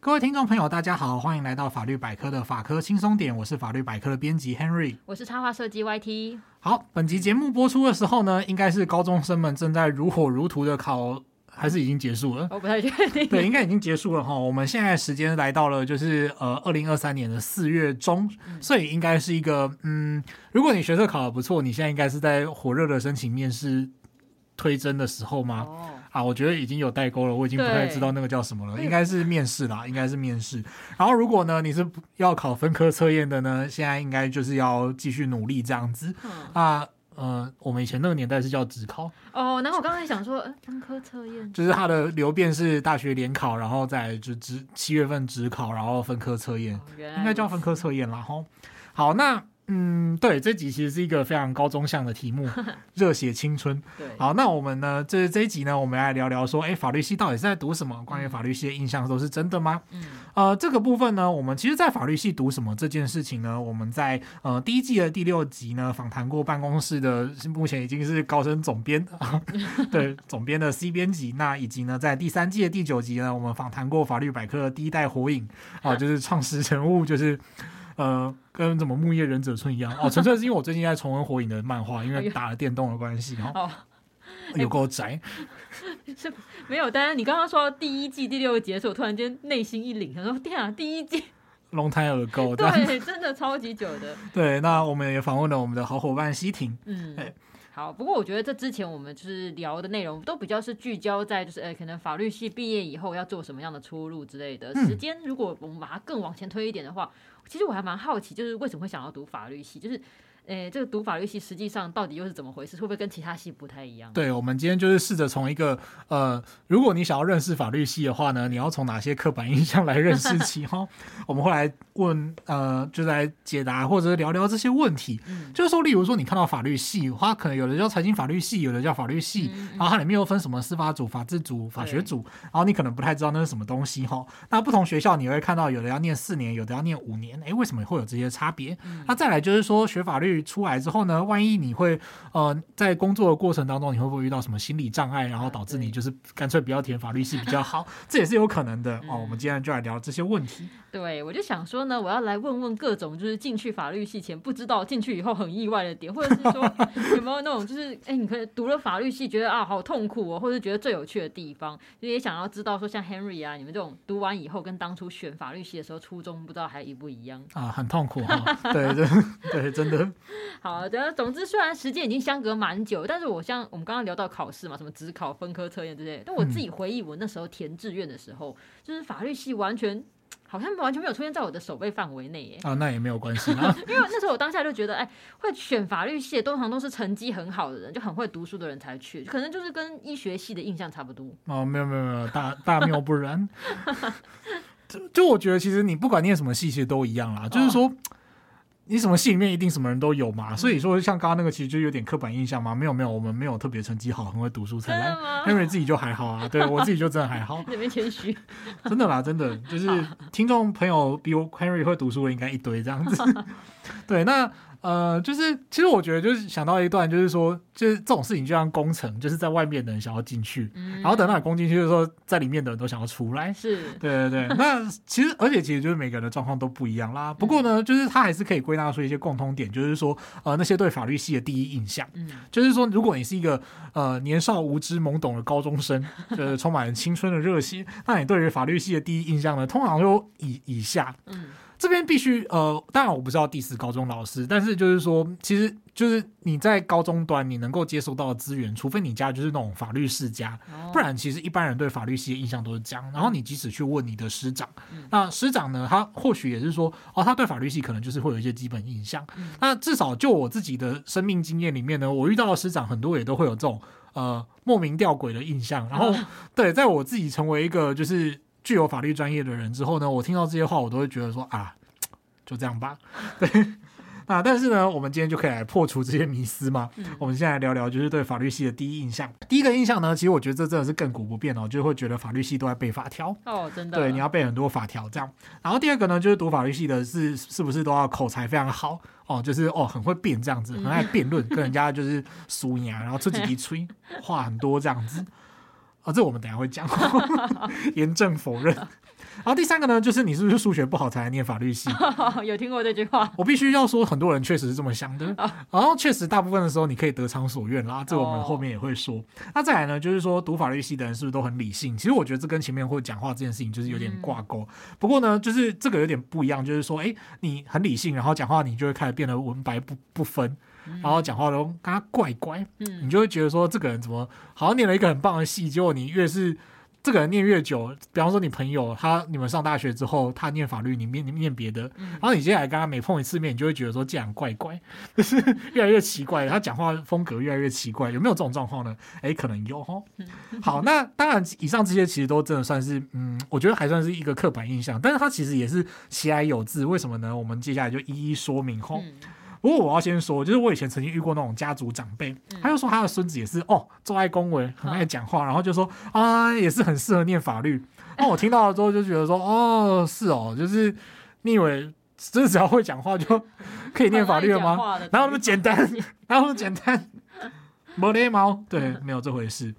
各位听众朋友，大家好，欢迎来到法律百科的法科轻松点，我是法律百科的编辑 Henry，我是插画设计 YT。好，本集节目播出的时候呢，应该是高中生们正在如火如荼的考，还是已经结束了？我不太确定。对，应该已经结束了哈。我们现在时间来到了就是呃二零二三年的四月中，嗯，所以应该是一个嗯，如果你学测考的不错，你现在应该是在火热的申请面试推甄的时候吗？哦啊，我觉得已经有代沟了，我已经不太知道那个叫什么了，应该是面试啦，应该是面试。然后如果呢，你是要考分科测验的呢，现在应该就是要继续努力这样子。嗯、啊，呃，我们以前那个年代是叫职考。哦，然后我刚才想说，呃，分科测验就是它的流变是大学联考，然后再就职七月份职考，然后分科测验，应该叫分科测验啦。吼，好，那。嗯，对，这集其实是一个非常高中向的题目，热血青春。对，好，那我们呢，这这一集呢，我们来聊聊说，哎，法律系到底是在读什么？关于法律系的印象都是真的吗？嗯，呃，这个部分呢，我们其实，在法律系读什么这件事情呢，我们在呃第一季的第六集呢，访谈过办公室的目前已经是高升总编，对，总编的 C 编辑，那以及呢，在第三季的第九集呢，我们访谈过法律百科的第一代火影啊，就是创始人物，就是。呃，跟什么木叶忍者村一样哦，纯粹是因为我最近在重温火影的漫画，因为打了电动的关系，然有够宅，是没有。但是你刚刚说第一季第六集的时候，我突然间内心一凛，他说天啊，第一季 long time ago，对，真的超级久的。对，那我们也访问了我们的好伙伴西婷，嗯，好。不过我觉得这之前我们就是聊的内容都比较是聚焦在就是，呃，可能法律系毕业以后要做什么样的出路之类的。嗯、时间如果我们把它更往前推一点的话。其实我还蛮好奇，就是为什么会想要读法律系，就是。诶，这个读法律系实际上到底又是怎么回事？会不会跟其他系不太一样？对，我们今天就是试着从一个呃，如果你想要认识法律系的话呢，你要从哪些刻板印象来认识 起哈？我们会来问呃，就来解答或者聊聊这些问题。嗯、就是说，例如说你看到法律系，它可能有的叫财经法律系，有的叫法律系，嗯、然后它里面又分什么司法组、法制组、法学组，然后你可能不太知道那是什么东西哈。那不同学校你会看到有的要念四年，有的要念五年，诶，为什么会有这些差别？嗯、那再来就是说学法律。出来之后呢，万一你会呃在工作的过程当中，你会不会遇到什么心理障碍，然后导致你就是干脆不要填法律系比较好？这也是有可能的哦。我们今天就来聊这些问题。对，我就想说呢，我要来问问各种就是进去法律系前不知道进去以后很意外的点，或者是说 有没有那种就是哎，你可以读了法律系觉得啊好痛苦哦，或者是觉得最有趣的地方，就也想要知道说像 Henry 啊，你们这种读完以后跟当初选法律系的时候初衷不知道还一不一样啊？很痛苦哈、哦，对对对，真的。好的，总之虽然时间已经相隔蛮久，但是我像我们刚刚聊到考试嘛，什么只考、分科测验之类，但我自己回忆我那时候填志愿的时候，嗯、就是法律系完全好像完全没有出现在我的守备范围内耶。啊，那也没有关系啊，因为那时候我当下就觉得，哎，会选法律系的通常都是成绩很好的人，就很会读书的人才去，可能就是跟医学系的印象差不多。哦，没有没有没有，大大谬不然。就就我觉得，其实你不管念什么系，其实都一样啦，就是说。哦你什么戏里面一定什么人都有嘛？所以说像刚刚那个其实就有点刻板印象嘛。没有没有，我们没有特别成绩好，很会读书才来。Henry 自己就还好啊，对我自己就真的还好。你别谦虚。真的啦，真的就是听众朋友比我 Henry 会读书的应该一堆这样子。对，那。呃，就是其实我觉得就是想到一段，就是说，就是这种事情就像工程，就是在外面的人想要进去，嗯、然后等到你攻进去的时候，在里面的人都想要出来。是，对对对。那其实，而且其实就是每个人的状况都不一样啦。不过呢，就是他还是可以归纳出一些共通点，就是说，呃，那些对法律系的第一印象，嗯、就是说，如果你是一个呃年少无知懵懂的高中生，就是 充满了青春的热血，那你对于法律系的第一印象呢，通常就以以下，嗯。这边必须呃，当然我不知道第四高中老师，但是就是说，其实就是你在高中端你能够接收到的资源，除非你家就是那种法律世家，不然其实一般人对法律系的印象都是这样。然后你即使去问你的师长，那师长呢，他或许也是说，哦，他对法律系可能就是会有一些基本印象。那至少就我自己的生命经验里面呢，我遇到的师长很多也都会有这种呃莫名吊诡的印象。然后对，在我自己成为一个就是。具有法律专业的人之后呢，我听到这些话，我都会觉得说啊，就这样吧。对，那但是呢，我们今天就可以来破除这些迷思嘛。嗯、我们现在来聊聊，就是对法律系的第一印象。第一个印象呢，其实我觉得这真的是亘古不变哦，就会觉得法律系都在背法条哦，真的。对，你要背很多法条这样。然后第二个呢，就是读法律系的是是不是都要口才非常好哦，就是哦很会辩这样子，很爱辩论，跟人家就是输赢，然后自己一吹话很多这样子。啊、哦，这我们等下会讲，严正否认。然后第三个呢，就是你是不是数学不好才来念法律系？有听过这句话？我必须要说，很多人确实是这么想的。然后确实，大部分的时候你可以得偿所愿啦。这我们后面也会说。那再来呢，就是说读法律系的人是不是都很理性？其实我觉得这跟前面会讲话这件事情就是有点挂钩。不过呢，就是这个有点不一样，就是说，哎，你很理性，然后讲话你就会开始变得文白不不分，然后讲话都跟他怪怪，你就会觉得说这个人怎么好像念了一个很棒的戏，结果你越是。这个人念越久，比方说你朋友他你们上大学之后，他念法律，你念你念别的，然后你接下来跟他每碰一次面，你就会觉得说这样怪怪，就是越来越奇怪，他讲话风格越来越奇怪，有没有这种状况呢？诶，可能有哦。好，那当然，以上这些其实都真的算是，嗯，我觉得还算是一个刻板印象，但是他其实也是其来有自，为什么呢？我们接下来就一一说明吼。不过我要先说，就是我以前曾经遇过那种家族长辈，他就说他的孙子也是哦，做爱恭维，很爱讲话，然后就说啊，也是很适合念法律。那 我听到了之后就觉得说，哦，是哦，就是你以为只只要会讲话就可以念法律了吗？哪有那么简单？哪有那么简单？没礼貌，对，没有这回事。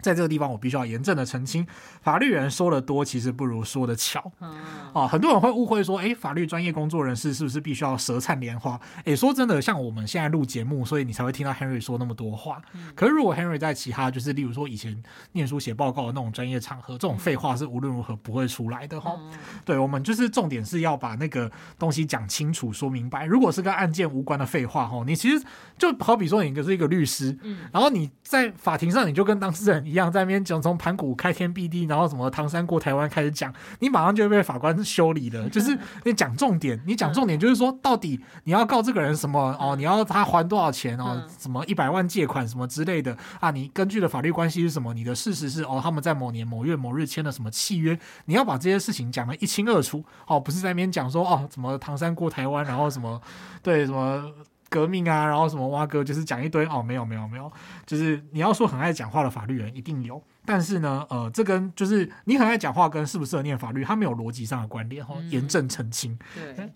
在这个地方，我必须要严正的澄清，法律人说的多，其实不如说的巧。啊，很多人会误会说，哎，法律专业工作人士是不是必须要舌灿莲花？哎，说真的，像我们现在录节目，所以你才会听到 Henry 说那么多话。可是如果 Henry 在其他，就是例如说以前念书写报告的那种专业场合，这种废话是无论如何不会出来的哈。对，我们就是重点是要把那个东西讲清楚、说明白。如果是跟案件无关的废话，哈，你其实就好比说你就是一个律师，然后你在法庭上，你就跟当事人。一样在那边讲从盘古开天辟地，然后什么唐山过台湾开始讲，你马上就会被法官修理的。就是你讲重点，你讲重点就是说到底你要告这个人什么 哦？你要他还多少钱哦？什么一百万借款什么之类的啊？你根据的法律关系是什么？你的事实是哦，他们在某年某月某日签了什么契约？你要把这些事情讲得一清二楚哦，不是在那边讲说哦，什么唐山过台湾，然后什么对什么。革命啊，然后什么挖哥，就是讲一堆哦，没有没有没有，就是你要说很爱讲话的法律人一定有，但是呢，呃，这跟就是你很爱讲话跟适不适合念法律，它没有逻辑上的关联哈，严正澄清。对。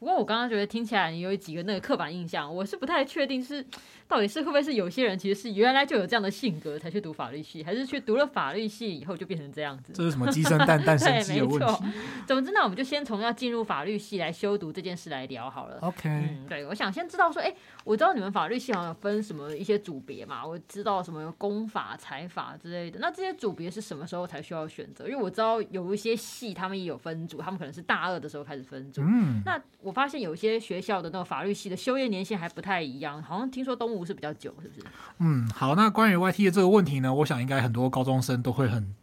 不过我刚刚觉得听起来你有几个那个刻板印象，我是不太确定是到底是会不会是有些人其实是原来就有这样的性格才去读法律系，还是去读了法律系以后就变成这样子？这是什么鸡生蛋蛋生鸡的 问题？对，没错。总之呢，我们就先从要进入法律系来修读这件事来聊好了。OK，嗯，对，我想先知道说，哎，我知道你们法律系好像有分什么一些组别嘛，我知道什么公法、财法之类的。那这些组别是什么时候才需要选择？因为我知道有一些系他们也有分组，他们可能是大二的时候开始分组。嗯，那我发现有一些学校的那个法律系的修业年限还不太一样，好像听说东吴是比较久，是不是？嗯，好，那关于 YT 的这个问题呢，我想应该很多高中生都会很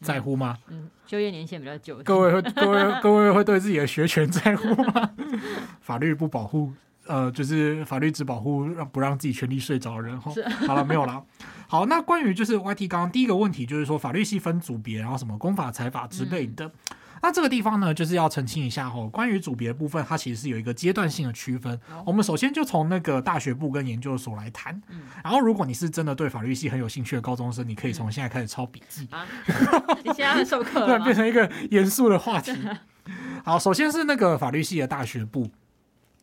在乎吗？嗯，嗯，修业年限比较久，各位会 各位各位会对自己的学权在乎吗？法律不保护，呃，就是法律只保护让不让自己权利睡着的人。是好了，没有了。好，那关于就是 YT 刚刚第一个问题，就是说法律系分组别，然后什么公法、财法之类的。嗯那这个地方呢，就是要澄清一下哦。关于组别的部分，它其实是有一个阶段性的区分。我们首先就从那个大学部跟研究所来谈。然后，如果你是真的对法律系很有兴趣的高中生，你可以从现在开始抄笔记。啊，你现在要授课了，突然变成一个严肃的话题。好，首先是那个法律系的大学部。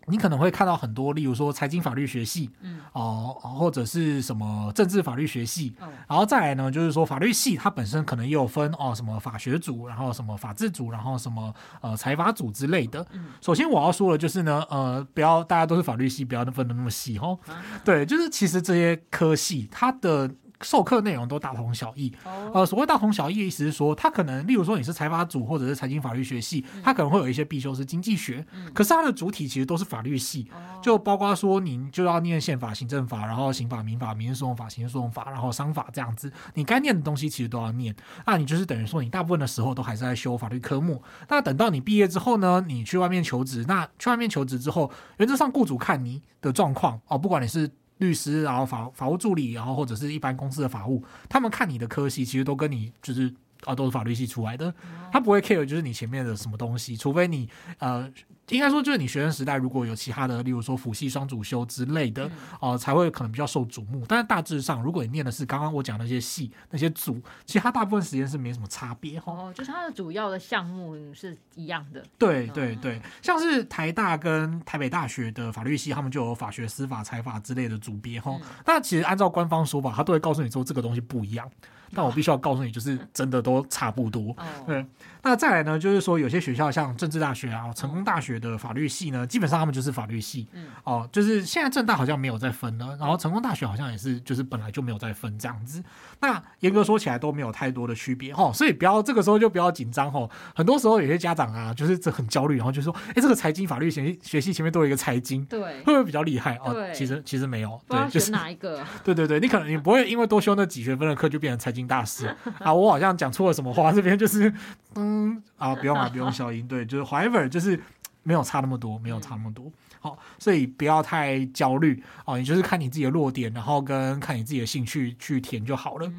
你可能会看到很多，例如说财经法律学系，嗯，哦，或者是什么政治法律学系，嗯，然后再来呢，就是说法律系它本身可能也有分哦，什么法学组，然后什么法制组，然后什么呃财法组之类的。嗯，首先我要说的就是呢，呃，不要大家都是法律系，不要分的那么细哦。啊，对，就是其实这些科系它的。授课内容都大同小异，呃，所谓大同小异的意思是说，他可能，例如说你是财法组或者是财经法律学系，他可能会有一些必修是经济学，可是它的主体其实都是法律系，就包括说你就要念宪法、行政法，然后刑法、民法、民事诉讼法、刑事诉讼法，然后商法这样子，你该念的东西其实都要念，那你就是等于说你大部分的时候都还是在修法律科目。那等到你毕业之后呢，你去外面求职，那去外面求职之后，原则上雇主看你的状况哦，不管你是。律师，然后法法务助理，然后或者是一般公司的法务，他们看你的科系，其实都跟你就是啊都是法律系出来的，他不会 care 就是你前面的什么东西，除非你呃。应该说，就是你学生时代如果有其他的，例如说辅系双主修之类的，呃，才会可能比较受瞩目。但是大致上，如果你念的是刚刚我讲那些系那些组，其实它大部分时间是没什么差别哈。哦，就是它的主要的项目是一样的。对对对，像是台大跟台北大学的法律系，他们就有法学、司法、财法之类的组别哈。那、嗯、其实按照官方说法，他都会告诉你说这个东西不一样。但我必须要告诉你，就是真的都差不多。对，那再来呢，就是说有些学校像政治大学啊、成功大学的法律系呢，基本上他们就是法律系。哦，就是现在政大好像没有在分了，然后成功大学好像也是，就是本来就没有在分这样子。那严格说起来都没有太多的区别哈，所以不要这个时候就不要紧张哈。很多时候有些家长啊，就是这很焦虑，然后就说：“哎，这个财经法律学学系前面都有一个财经，对，会不会比较厉害？”哦，其实其实没有，对，就是哪一个？对对对，你可能你不会因为多修那几学分的课就变成财经。大师啊，我好像讲错了什么话？这边就是，嗯啊，不用啊，不用消音。对，就是 however，就是没有差那么多，没有差那么多。好，所以不要太焦虑哦。你就是看你自己的弱点，然后跟看你自己的兴趣去填就好了。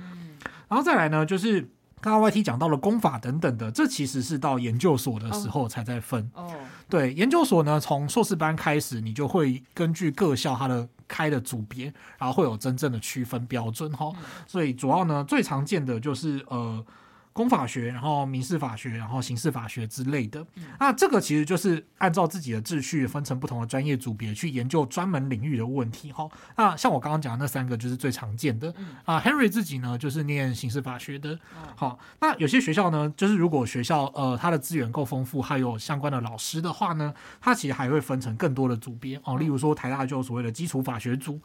然后再来呢，就是刚刚 YT 讲到了功法等等的，这其实是到研究所的时候才在分。哦，对，研究所呢，从硕士班开始，你就会根据各校它的。开的组别，然后会有真正的区分标准哈，所以主要呢，最常见的就是呃。公法学，然后民事法学，然后刑事法学之类的。那这个其实就是按照自己的秩序分成不同的专业组别去研究专门领域的问题哈。那像我刚刚讲的那三个就是最常见的啊。Henry 自己呢就是念刑事法学的。好，那有些学校呢，就是如果学校呃它的资源够丰富，还有相关的老师的话呢，它其实还会分成更多的组别哦。例如说台大就有所谓的基础法学组，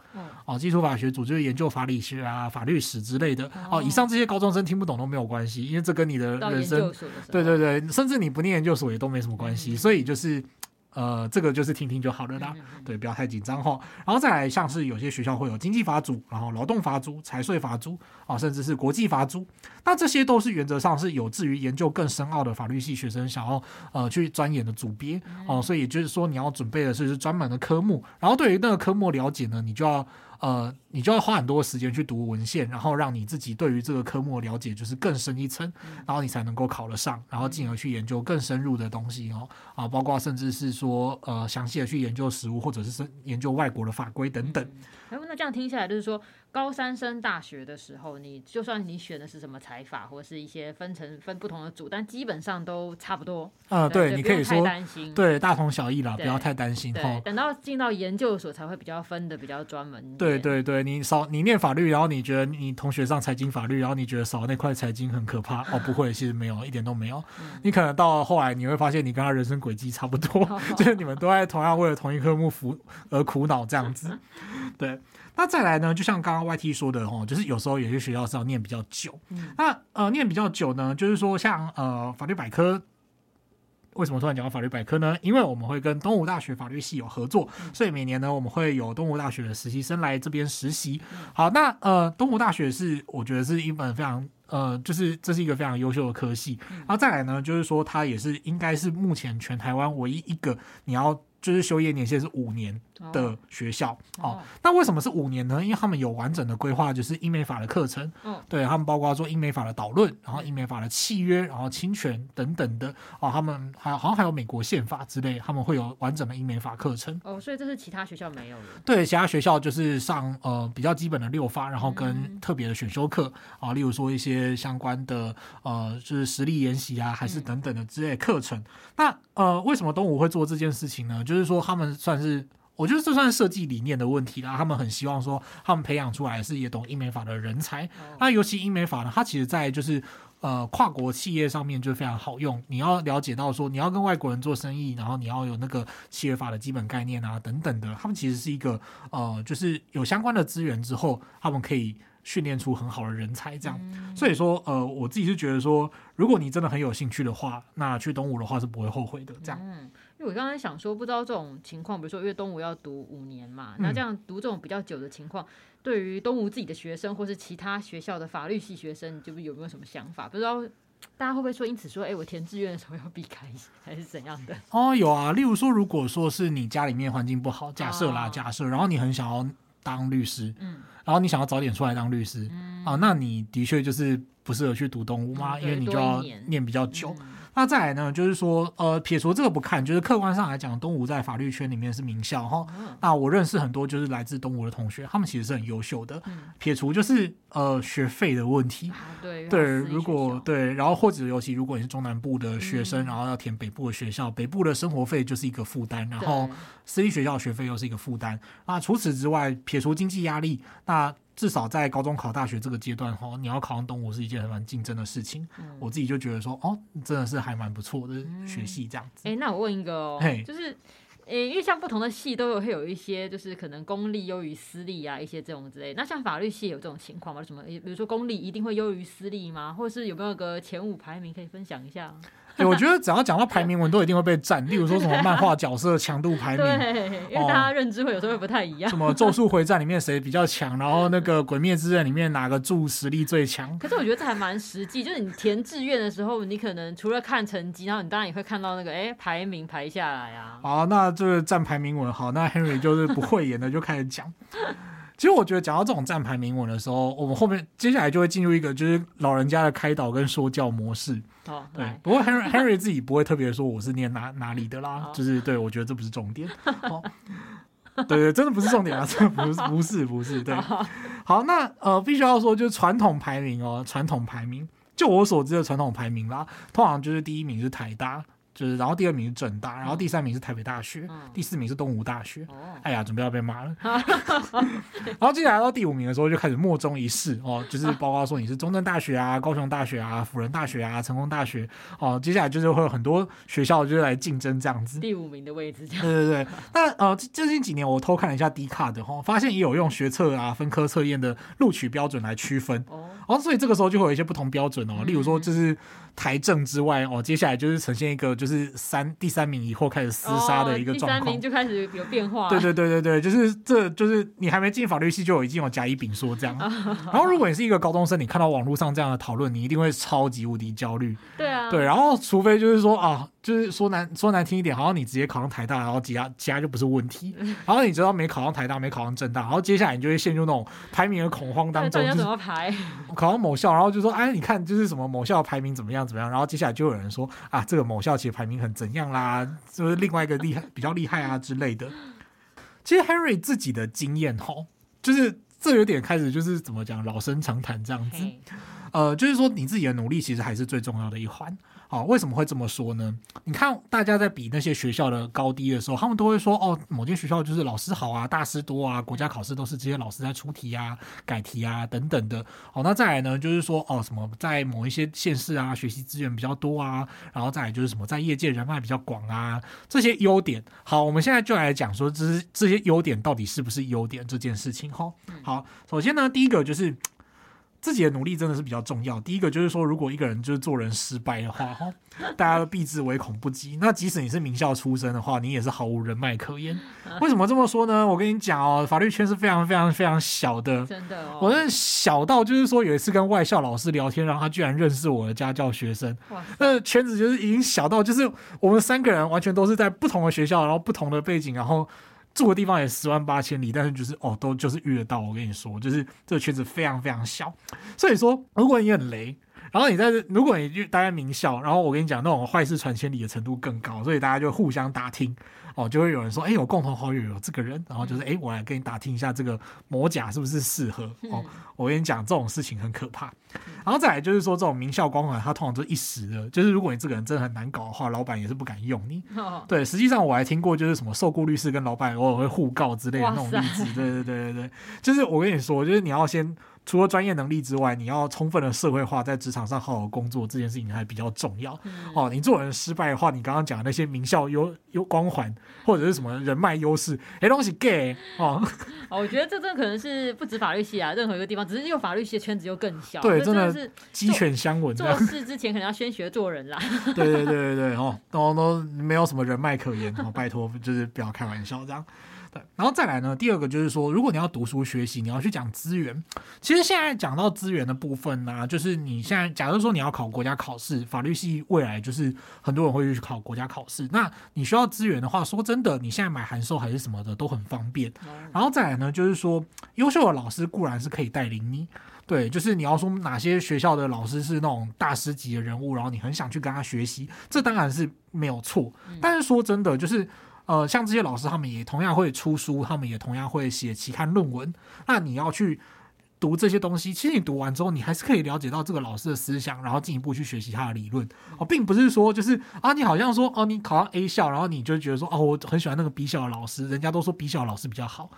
哦，基础法学组就是研究法理学啊、法律史之类的。哦，以上这些高中生听不懂都没有关系，因为这跟你的人生，对对对，甚至你不念研究所也都没什么关系，嗯、所以就是，呃，这个就是听听就好了啦，对，不要太紧张哈。然后再来，像是有些学校会有经济法组，然后劳动法组、财税法组啊，甚至是国际法组，那这些都是原则上是有志于研究更深奥的法律系学生想要呃去钻研的组别哦、呃，所以也就是说你要准备的是专门的科目，然后对于那个科目了解呢，你就要。呃，你就要花很多时间去读文献，然后让你自己对于这个科目的了解就是更深一层，然后你才能够考得上，然后进而去研究更深入的东西哦，啊，包括甚至是说呃详细的去研究实物，或者是深研究外国的法规等等。哎，那这样听下来就是说。高三升大学的时候，你就算你选的是什么财法，或者是一些分成分不同的组，但基本上都差不多。嗯，对，你可以说担心，对，大同小异啦，不要太担心。对，等到进到研究所才会比较分的比较专门。对对对，你少你念法律，然后你觉得你同学上财经法律，然后你觉得少那块财经很可怕 哦，不会，其实没有，一点都没有。你可能到后来你会发现，你跟他人生轨迹差不多，就是你们都在同样为了同一科目苦而苦恼这样子。对。那再来呢？就像刚刚 YT 说的哦，就是有时候有些学校是要念比较久。嗯、那呃，念比较久呢，就是说像呃法律百科，为什么突然讲到法律百科呢？因为我们会跟东吴大学法律系有合作，嗯、所以每年呢，我们会有东吴大学的实习生来这边实习。嗯、好，那呃，东吴大学是我觉得是一本非常呃，就是这是一个非常优秀的科系。嗯、然后再来呢，就是说它也是应该是目前全台湾唯一一个你要。就是修业年限是五年的学校哦，哦。那为什么是五年呢？因为他们有完整的规划，就是英美法的课程。嗯，对他们包括做英美法的导论，然后英美法的契约，然后侵权等等的哦。他们还好像还有美国宪法之类，他们会有完整的英美法课程。哦，所以这是其他学校没有的。对，其他学校就是上呃比较基本的六发，然后跟特别的选修课啊，例如说一些相关的呃就是实力研习啊，还是等等的之类课程。嗯、那呃为什么东吴会做这件事情呢？就是说，他们算是，我觉得这算是设计理念的问题啦。他们很希望说，他们培养出来是也懂英美法的人才。那尤其英美法呢，它其实在就是呃跨国企业上面就非常好用。你要了解到说，你要跟外国人做生意，然后你要有那个企业法的基本概念啊等等的。他们其实是一个呃，就是有相关的资源之后，他们可以训练出很好的人才。这样，所以说呃，我自己是觉得说，如果你真的很有兴趣的话，那去东吴的话是不会后悔的。这样。嗯因为我刚才想说，不知道这种情况，比如说，因为东吴要读五年嘛，那这样读这种比较久的情况，对于东吴自己的学生，或是其他学校的法律系学生，就有没有什么想法？不知道大家会不会说，因此说，哎，我填志愿的时候要避开，还是怎样的？哦，有啊，例如说，如果说是你家里面环境不好，假设啦，假设，然后你很想要当律师，嗯，然后你想要早点出来当律师，嗯。嗯、啊，那你的确就是不适合去读东吴嘛，嗯、因为你就要念比较久。嗯那再来呢，就是说，呃，撇除这个不看，就是客观上来讲，东吴在法律圈里面是名校哈。嗯、那我认识很多就是来自东吴的同学，他们其实是很优秀的。嗯、撇除就是呃学费的问题，啊、对对，如果对，然后或者尤其如果你是中南部的学生，嗯、然后要填北部的学校，北部的生活费就是一个负担，然后私立学校学费又是一个负担。那除此之外，撇除经济压力，那至少在高中考大学这个阶段哈，你要考上东吴是一件很蛮竞争的事情。嗯、我自己就觉得说，哦，真的是还蛮不错的学系这样子。哎、嗯欸，那我问一个哦，就是，哎、欸，因为像不同的系都有会有一些，就是可能公立优于私立啊，一些这种之类。那像法律系有这种情况吗？什么？比如说公立一定会优于私立吗？或者是有没有个前五排名可以分享一下？欸、我觉得只要讲到排名，文都一定会被占。例如说什么漫画角色强度排名，对，因为大家认知会有时候会不太一样。哦、什么《咒术回战》里面谁比较强，然后那个《鬼灭之刃》里面哪个柱实力最强？可是我觉得这还蛮实际，就是你填志愿的时候，你可能除了看成绩，然后你当然也会看到那个哎、欸、排名排下来啊。好，那这个占排名文好，那 Henry 就是不会演的就开始讲。其实我觉得讲到这种站牌铭文的时候，我们后面接下来就会进入一个就是老人家的开导跟说教模式。哦，对。不过 Henry Henry 自己不会特别说我是念哪哪里的啦，哦、就是对我觉得这不是重点。哦，对对，真的不是重点啊，真的不是 不是不是对。好，那呃，必须要说就是传统排名哦，传统排名，就我所知的传统排名啦，通常就是第一名是台大。就是，然后第二名是正大，然后第三名是台北大学，嗯、第四名是东吴大学。哦、哎呀，准备要被骂了。然后接下来到第五名的时候，就开始莫衷一是哦，就是包括说你是中正大学啊、高雄大学啊、辅仁大学啊、成功大学哦，接下来就是会有很多学校就是来竞争这样子。第五名的位置。对对对。那呃，最近几年我偷看了一下 Dcard 的哈，发现也有用学测啊、分科测验的录取标准来区分。哦。哦，所以这个时候就会有一些不同标准哦，例如说就是。台政之外哦，接下来就是呈现一个就是三第三名以后开始厮杀的一个状况，哦、第三名就开始有变化。对对对对对，就是这就是你还没进法律系就已经有甲乙丙说这样。然后如果你是一个高中生，你看到网络上这样的讨论，你一定会超级无敌焦虑。对啊。对，然后除非就是说啊，就是说难说难听一点，好像你直接考上台大，然后其他其他就不是问题。然后你知道没考上台大，没考上政大，然后接下来你就会陷入那种排名的恐慌当中。怎么排？考上某校，然后就说哎，你看就是什么某校排名怎么样怎么样，然后接下来就。有人说啊，这个某校其实排名很怎样啦，就是另外一个厉害比较厉害啊之类的。其实 Henry 自己的经验哈，就是这有点开始就是怎么讲老生常谈这样子。呃，就是说你自己的努力其实还是最重要的一环。好，为什么会这么说呢？你看大家在比那些学校的高低的时候，他们都会说哦，某间学校就是老师好啊，大师多啊，国家考试都是这些老师在出题啊、改题啊等等的。好，那再来呢，就是说哦，什么在某一些县市啊，学习资源比较多啊，然后再来就是什么在业界人脉比较广啊，这些优点。好，我们现在就来讲说，这是这些优点到底是不是优点这件事情。哈，好，首先呢，第一个就是。自己的努力真的是比较重要。第一个就是说，如果一个人就是做人失败的话，哈，大家都避之唯恐不及。那即使你是名校出身的话，你也是毫无人脉可言。为什么这么说呢？我跟你讲哦，法律圈是非常非常非常小的，真的哦。我是小到就是说，有一次跟外校老师聊天，然后他居然认识我的家教学生。哇，那圈子就是已经小到，就是我们三个人完全都是在不同的学校，然后不同的背景，然后。住的地方也十万八千里，但是就是哦，都就是遇得到。我跟你说，就是这个圈子非常非常小，所以说如果你很雷，然后你在如果你待在名校，然后我跟你讲那种坏事传千里的程度更高，所以大家就互相打听。哦，就会有人说，哎，有共同好友有这个人，然后就是，哎，我来跟你打听一下这个魔甲是不是适合。哦，我跟你讲，这种事情很可怕。然后再来就是说，这种名校光环，它通常都一时的，就是如果你这个人真的很难搞的话，老板也是不敢用你。对，实际上我还听过，就是什么受雇律师跟老板偶尔会互告之类的那种例子。对对对对对，就是我跟你说，就是你要先。除了专业能力之外，你要充分的社会化，在职场上好好工作，这件事情还比较重要。嗯、哦，你做人失败的话，你刚刚讲的那些名校优优光环，或者是什么人脉优势，哎，东西 gay 哦。哦，我觉得这真的可能是不止法律系啊，任何一个地方，只是因为法律系的圈子又更小。对，真的是鸡犬相闻。做事之前可能要先学做人啦。对对对对对，哦，都都没有什么人脉可言，哦，拜托，就是不要开玩笑这样。对，然后再来呢，第二个就是说，如果你要读书学习，你要去讲资源。其实现在讲到资源的部分呢、啊，就是你现在假如说你要考国家考试，法律系未来就是很多人会去考国家考试。那你需要资源的话，说真的，你现在买函授还是什么的都很方便。然后再来呢，就是说，优秀的老师固然是可以带领你。对，就是你要说哪些学校的老师是那种大师级的人物，然后你很想去跟他学习，这当然是没有错。但是说真的，就是呃，像这些老师，他们也同样会出书，他们也同样会写期刊论文。那你要去读这些东西，其实你读完之后，你还是可以了解到这个老师的思想，然后进一步去学习他的理论。哦，并不是说就是啊，你好像说哦，你考上 A 校，然后你就觉得说哦，我很喜欢那个 B 校的老师，人家都说 B 校的老师比较好。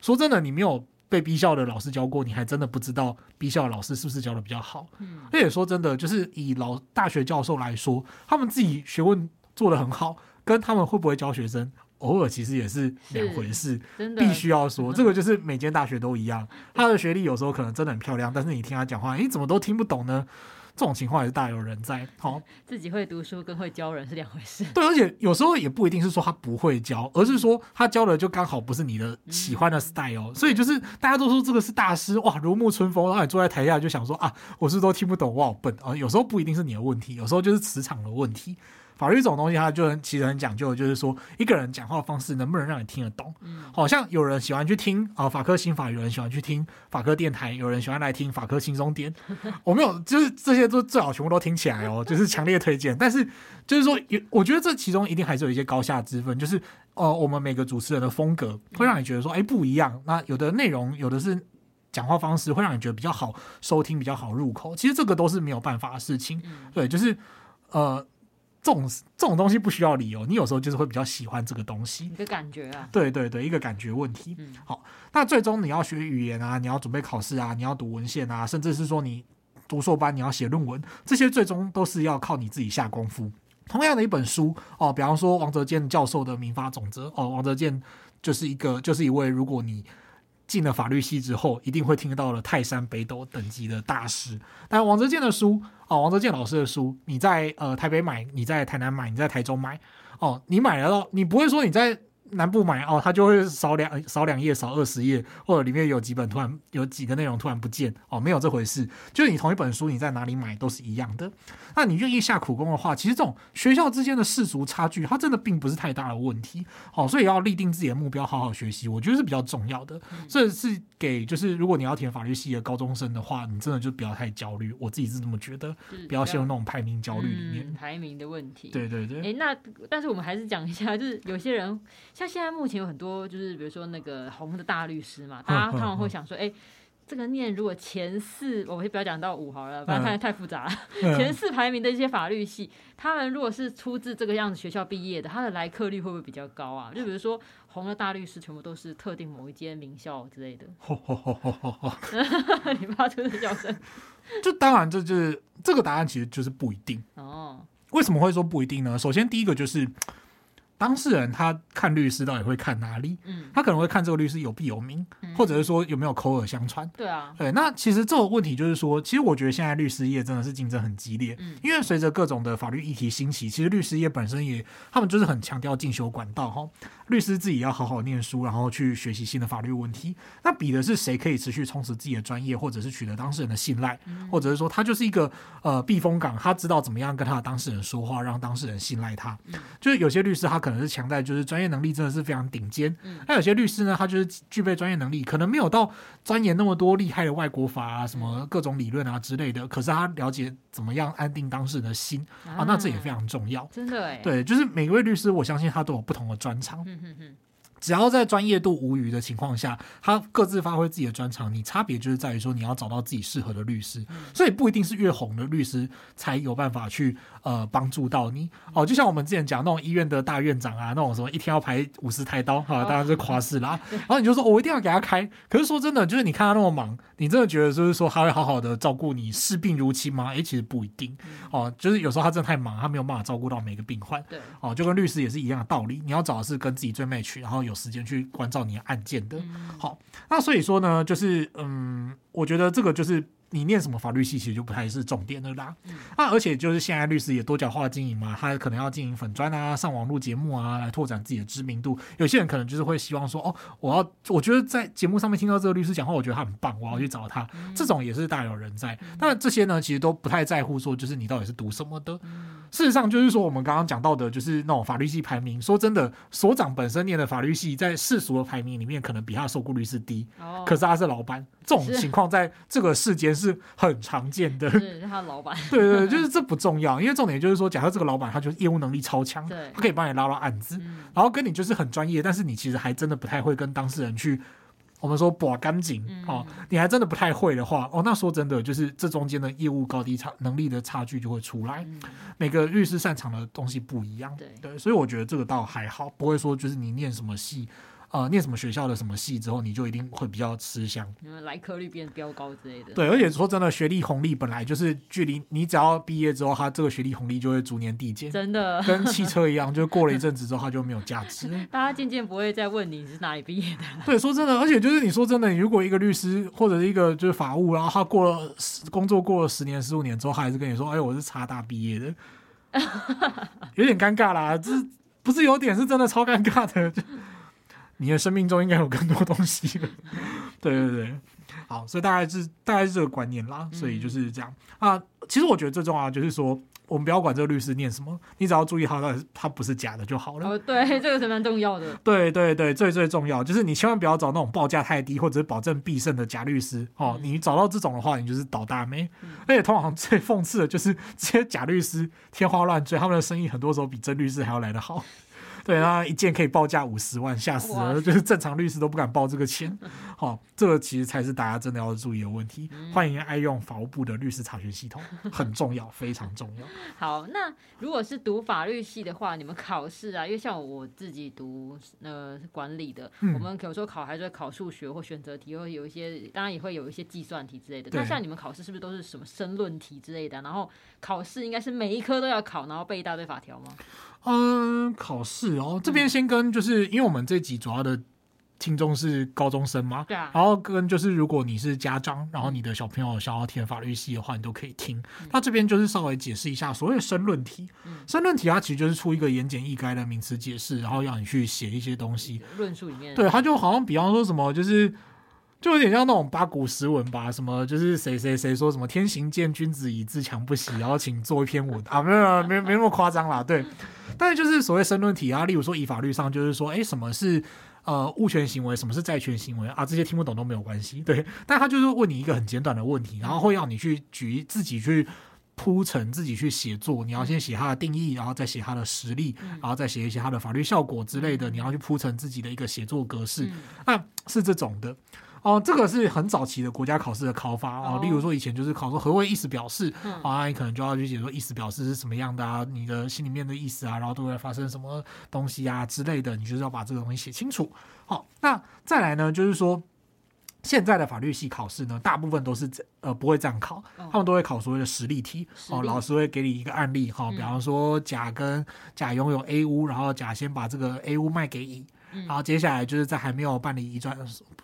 说真的，你没有。被 B 校的老师教过，你还真的不知道 B 校的老师是不是教的比较好。嗯，而且说真的，就是以老大学教授来说，他们自己学问做得很好，跟他们会不会教学生，偶尔其实也是两回事。真的，必须要说，这个就是每间大学都一样，他的学历有时候可能真的很漂亮，但是你听他讲话，你怎么都听不懂呢？这种情况也是大有人在。好，自己会读书跟会教人是两回事。对，而且有时候也不一定是说他不会教，而是说他教的就刚好不是你的喜欢的 style。嗯、所以就是大家都说这个是大师哇，如沐春风，然后你坐在台下就想说啊，我是都听不懂，我好笨啊。有时候不一定是你的问题，有时候就是磁场的问题。法律这种东西，它就很其实很讲究，就是说一个人讲话的方式能不能让你听得懂。好像有人喜欢去听啊法科新法，有人喜欢去听法科电台，有人喜欢来听法科轻松点。我没有，就是这些都最好全部都听起来哦，就是强烈推荐。但是就是说，有我觉得这其中一定还是有一些高下之分，就是呃，我们每个主持人的风格会让你觉得说，哎，不一样。那有的内容，有的是讲话方式会让你觉得比较好收听，比较好入口。其实这个都是没有办法的事情。对，就是呃。这种这种东西不需要理由，你有时候就是会比较喜欢这个东西，一个感觉啊，对对对，一个感觉问题。嗯，好，那最终你要学语言啊，你要准备考试啊，你要读文献啊，甚至是说你读硕班你要写论文，这些最终都是要靠你自己下功夫。同样的一本书哦，比方说王泽建教授的《民法总则》哦，王泽建就是一个就是一位，如果你进了法律系之后，一定会听到了泰山北斗等级的大师。但王泽建的书哦，王泽健老师的书，你在呃台北买，你在台南买，你在台中买哦，你买了到，你不会说你在。南部买哦，他就会少两少两页，少二十页，或者里面有几本突然有几个内容突然不见哦，没有这回事。就是你同一本书，你在哪里买都是一样的。那你愿意下苦功的话，其实这种学校之间的世俗差距，它真的并不是太大的问题。好、哦，所以要立定自己的目标，好好学习，我觉得是比较重要的。这是给就是如果你要填法律系的高中生的话，你真的就不要太焦虑。我自己是这么觉得，不要陷入那种排名焦虑里面。嗯、排名的问题。对对对。哎，那但是我们还是讲一下，就是有些人。像现在目前有很多，就是比如说那个红的大律师嘛，大家通常会想说，哎、欸，这个念如果前四，我们就不要讲到五好了，不然太太复杂了。前四排名的一些法律系，他们如果是出自这个样子学校毕业的，他的来客率会不会比较高啊？就比如说红的大律师全部都是特定某一间名校之类的。你发出的叫声，就当然这就是这个答案，其实就是不一定哦。为什么会说不一定呢？首先第一个就是。当事人他看律师到底会看哪里？嗯，他可能会看这个律师有必有名，嗯、或者是说有没有口耳相传。对啊，对。那其实这个问题就是说，其实我觉得现在律师业真的是竞争很激烈。嗯，因为随着各种的法律议题兴起，其实律师业本身也他们就是很强调进修管道哈。律师自己要好好念书，然后去学习新的法律问题。那比的是谁可以持续充实自己的专业，或者是取得当事人的信赖，嗯、或者是说他就是一个呃避风港，他知道怎么样跟他的当事人说话，让当事人信赖他。嗯、就是有些律师他可能。可能是强在就是专业能力真的是非常顶尖，那有些律师呢，他就是具备专业能力，可能没有到钻研那么多厉害的外国法啊，什么各种理论啊之类的，可是他了解怎么样安定当事人的心。啊，那这也非常重要。真的哎，对，就是每一位律师，我相信他都有不同的专长。只要在专业度无虞的情况下，他各自发挥自己的专长，你差别就是在于说你要找到自己适合的律师，所以不一定是越红的律师才有办法去呃帮助到你哦。就像我们之前讲那种医院的大院长啊，那种什么一天要排五十台刀哈，当然是夸饰啦。然后你就说我一定要给他开，可是说真的，就是你看他那么忙，你真的觉得就是说他会好好的照顾你视病如亲吗？哎，其实不一定哦，就是有时候他真的太忙，他没有办法照顾到每个病患。对哦，就跟律师也是一样的道理，你要找的是跟自己最 match，然后有。有时间去关照你的案件的，好，那所以说呢，就是嗯，我觉得这个就是。你念什么法律系，其实就不太是重点的啦。嗯、啊，而且就是现在律师也多角化经营嘛，他可能要经营粉砖啊，上网录节目啊，来拓展自己的知名度。有些人可能就是会希望说，哦，我要，我觉得在节目上面听到这个律师讲话，我觉得他很棒，我要去找他。嗯、这种也是大有人在。那、嗯、这些呢，其实都不太在乎说，就是你到底是读什么的。嗯、事实上就是说，我们刚刚讲到的，就是那种法律系排名。说真的，所长本身念的法律系，在世俗的排名里面，可能比他的受雇率是低。哦。可是他是老板，这种情况在这个世间是很常见的。是他的老板。对对对，就是这不重要，因为重点就是说，假设这个老板他就是业务能力超强，对，他可以帮你拉到案子，嗯，然后跟你就是很专业，但是你其实还真的不太会跟当事人去。我们说把干净哦，你还真的不太会的话哦，那说真的，就是这中间的业务高低差能力的差距就会出来。嗯、每个律师擅长的东西不一样，对，对，所以我觉得这个倒还好，不会说就是你念什么系。呃，念什么学校的什么系之后，你就一定会比较吃香，因为来科率变飙高之类的。对，而且说真的，学历红利本来就是距离你只要毕业之后，它这个学历红利就会逐年递减。真的，跟汽车一样，就过了一阵子之后，它就没有价值。大家渐渐不会再问你是哪里毕业的。对，说真的，而且就是你说真的，你如果一个律师或者是一个就是法务，然后他过了工作过了十年、十五年之后，他还是跟你说：“哎，我是差大毕业的。”有点尴尬啦，这不是有点是真的超尴尬的。你的生命中应该有更多东西了，对对对，好，所以大概是大概是这个观念啦，所以就是这样啊。其实我觉得最重要的就是说，我们不要管这个律师念什么，你只要注意他的他不是假的就好了。哦，对，这个是蛮重要的。对对对，最最重要就是你千万不要找那种报价太低或者是保证必胜的假律师哦。你找到这种的话，你就是倒大霉。而且通常最讽刺的就是 这些假律师天花乱坠，他们的生意很多时候比真律师还要来得好。对，啊一件可以报价五十万，吓死了！就是正常律师都不敢报这个钱。好、哦，这个其实才是大家真的要注意的问题。嗯、欢迎爱用法务部的律师查询系统，很重要，非常重要。好，那如果是读法律系的话，你们考试啊，因为像我自己读呃管理的，嗯、我们有时候考还是会考数学或选择题，会有一些，当然也会有一些计算题之类的。那像你们考试是不是都是什么申论题之类的？然后考试应该是每一科都要考，然后背一大堆法条吗？嗯，考试哦，这边先跟就是，因为我们这集主要的听众是高中生嘛，对啊，然后跟就是如果你是家长，然后你的小朋友想要填法律系的话，你都可以听。嗯、那这边就是稍微解释一下所谓的申论题，嗯、申论题它其实就是出一个言简意赅的名词解释，然后让你去写一些东西。论述里面，对，它就好像比方说什么就是。就有点像那种八股诗文吧，什么就是谁谁谁说什么天行健，君子以自强不息，然后请做一篇文啊，没有没没那么夸张啦，对。但是就是所谓申论题啊，例如说以法律上就是说，哎，什么是呃物权行为，什么是债权行为啊，这些听不懂都没有关系，对。但他就是问你一个很简短的问题，然后会要你去举自己去铺陈，自己去写作，你要先写它的定义，然后再写它的实例，然后再写一些它的法律效果之类的，你要去铺陈自己的一个写作格式，那是这种的。哦，这个是很早期的国家考试的考法哦。例如说，以前就是考说何谓意思表示，啊，你可能就要去写说意思表示是什么样的啊，你的心里面的意思啊，然后都会发生什么东西啊之类的，你就是要把这个东西写清楚。好，那再来呢，就是说现在的法律系考试呢，大部分都是呃不会这样考，他们都会考所谓的实例题。哦，老师会给你一个案例，哈，比方说甲跟甲拥有 A 屋，然后甲先把这个 A 屋卖给乙。然后接下来就是在还没有办理移转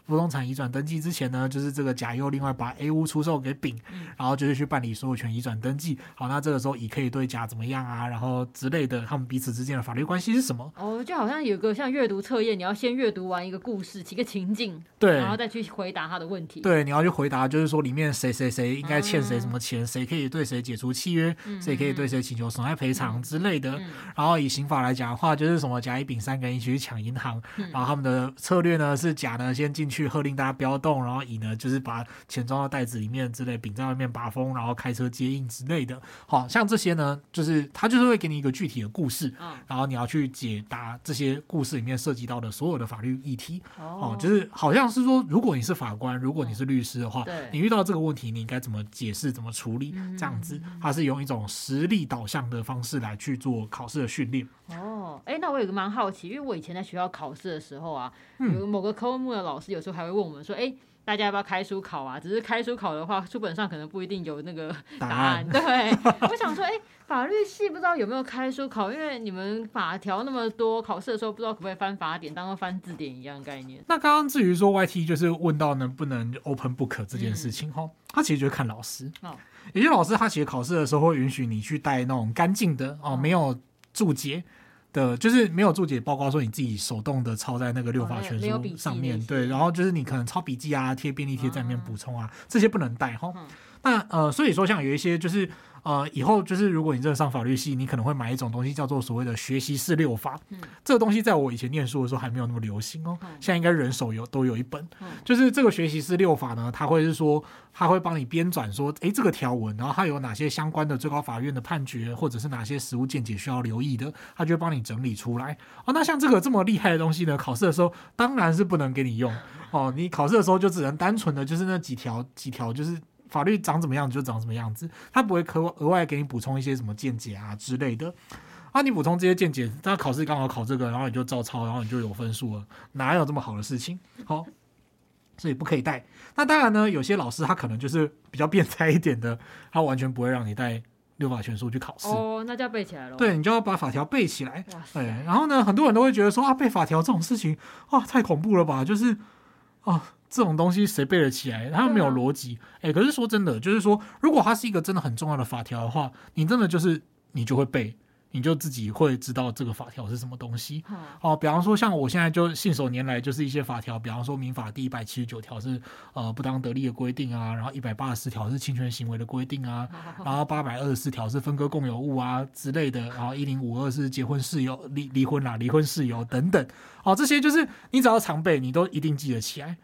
不动产移转登记之前呢，就是这个甲又另外把 A 屋出售给丙，然后就是去办理所有权移转登记。好，那这个时候乙可以对甲怎么样啊？然后之类的，他们彼此之间的法律关系是什么？哦，就好像有个像阅读测验，你要先阅读完一个故事，几个情境，对，然后再去回答他的问题。对，你要去回答，就是说里面谁谁谁应该欠谁什么钱，谁可以对谁解除契约，谁可以对谁请求损害赔偿之类的。然后以刑法来讲的话，就是什么甲、乙、丙三个人一起去抢银行。然后他们的策略呢是甲呢先进去喝令大家不要动，然后乙呢就是把钱装到袋子里面之类，丙在外面把风，然后开车接应之类的。好像这些呢，就是他就是会给你一个具体的故事，然后你要去解答这些故事里面涉及到的所有的法律议题。哦，就是好像是说，如果你是法官，如果你是律师的话，你遇到这个问题，你应该怎么解释、怎么处理？这样子，他是用一种实力导向的方式来去做考试的训练。哦，哎，那我有个蛮好奇，因为我以前在学校考试的时候啊，有某个科目的老师有时候还会问我们说，哎，大家要不要开书考啊？只是开书考的话，书本上可能不一定有那个答案。答案对，我想说，哎，法律系不知道有没有开书考，因为你们法条那么多，考试的时候不知道可不可以翻法典，当做翻字典一样概念。那刚刚至于说 YT 就是问到能不能 open book 这件事情哈，嗯、他其实就是看老师。哦，有些老师他其实考试的时候会允许你去带那种干净的哦，没有注解。的，就是没有注解，报告说你自己手动的抄在那个六法全书上面，对，然后就是你可能抄笔记啊，贴便利贴在里面补充啊，这些不能带哈。那呃，所以说像有一些就是呃，以后就是如果你真的上法律系，你可能会买一种东西叫做所谓的学习式六法。嗯，这个东西在我以前念书的时候还没有那么流行哦，现在应该人手有都有一本。就是这个学习式六法呢，它会是说，它会帮你编纂说，诶，这个条文，然后它有哪些相关的最高法院的判决，或者是哪些实务见解需要留意的，它就会帮你整理出来。哦，那像这个这么厉害的东西呢，考试的时候当然是不能给你用哦，你考试的时候就只能单纯的就是那几条几条就是。法律长怎么样就长什么样子，他不会额额外给你补充一些什么见解啊之类的。啊，你补充这些见解，他考试刚好考这个，然后你就照抄，然后你就有分数了，哪有这么好的事情？好，所以不可以带。那当然呢，有些老师他可能就是比较变态一点的，他完全不会让你带六法全书去考试。哦，那就要背起来了。对，你就要把法条背起来。对，然后呢，很多人都会觉得说啊，背法条这种事情啊，太恐怖了吧？就是啊。这种东西谁背得起来？它又没有逻辑。哎、啊欸，可是说真的，就是说，如果它是一个真的很重要的法条的话，你真的就是你就会背，你就自己会知道这个法条是什么东西。嗯、哦，比方说像我现在就信手拈来，就是一些法条，比方说民法第一百七十九条是呃不当得利的规定啊，然后一百八十四条是侵权行为的规定啊，然后八百二十四条是分割共有物啊之类的，然后一零五二是结婚事由离离婚啦，离婚事由等等。哦，这些就是你只要常背，你都一定记得起来。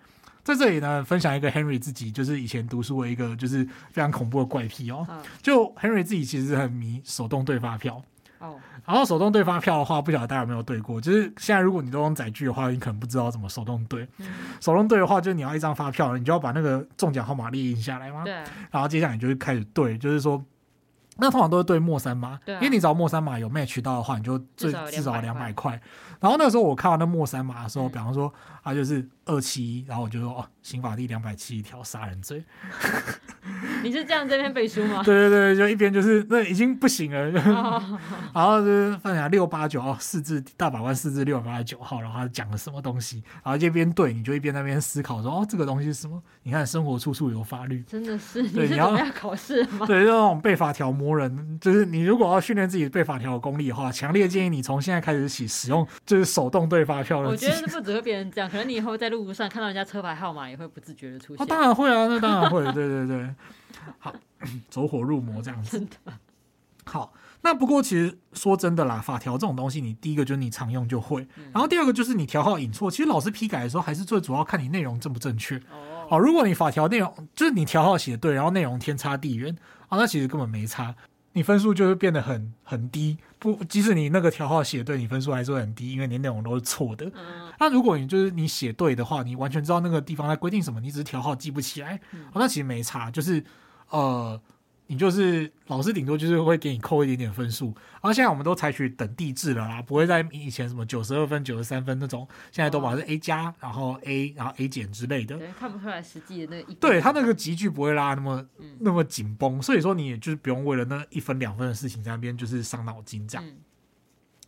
在这里呢，分享一个 Henry 自己就是以前读书的一个就是非常恐怖的怪癖哦。就 Henry 自己其实很迷手动对发票哦。然后手动对发票的话，不晓得大家有没有对过？就是现在如果你都用载具的话，你可能不知道怎么手动对。手动对的话，就是你要一张发票，你就要把那个中奖号码列印下来嘛。对。然后接下来你就会开始对，就是说。那通常都是对末三码，啊、因为你只要末三码有 match 到的话，你就最至少两百块。然后那时候我看完那末三码的时候，嗯、比方说他，就是二七，然后我就说哦，刑法第两百七十条杀人罪。你是这样这边背书吗？对对对，就一边就是那已经不行了，哦、然后就是放下六八九哦，四字大法官四字六百八十九号，然后他讲了什么东西，然后这边对，你就一边那边思考说哦，这个东西是什么？你看生活处处有法律，真的是对，你要考试吗？对，就那种背法条磨人，就是你如果要训练自己背法条的功力的话，强烈建议你从现在开始起使用就是手动对发票的。我觉得不只会变成这样，可能你以后在路上看到人家车牌号码也会不自觉的出现。啊，当然会啊，那当然会，对对对。好，走火入魔这样子。真的好，那不过其实说真的啦，法条这种东西，你第一个就是你常用就会，然后第二个就是你调号引错，其实老师批改的时候还是最主要看你内容正不正确。哦，如果你法条内容就是你调号写对，然后内容天差地远啊，那其实根本没差，你分数就会变得很很低。不，即使你那个条号写对，你分数还是会很低，因为你内容都是错的。那如果你就是你写对的话，你完全知道那个地方在规定什么，你只是条号记不起来，那其实没差，就是。呃，你就是老师，顶多就是会给你扣一点点分数。然后现在我们都采取等地制了啦，不会在以前什么九十二分、九十三分那种，现在都把是 A 加，然后 A，然后 A 减之类的。看不出来实际的那一。对，他那个集距不会拉那么、嗯、那么紧绷，所以说你也就是不用为了那一分两分的事情在那边就是伤脑筋这样。嗯、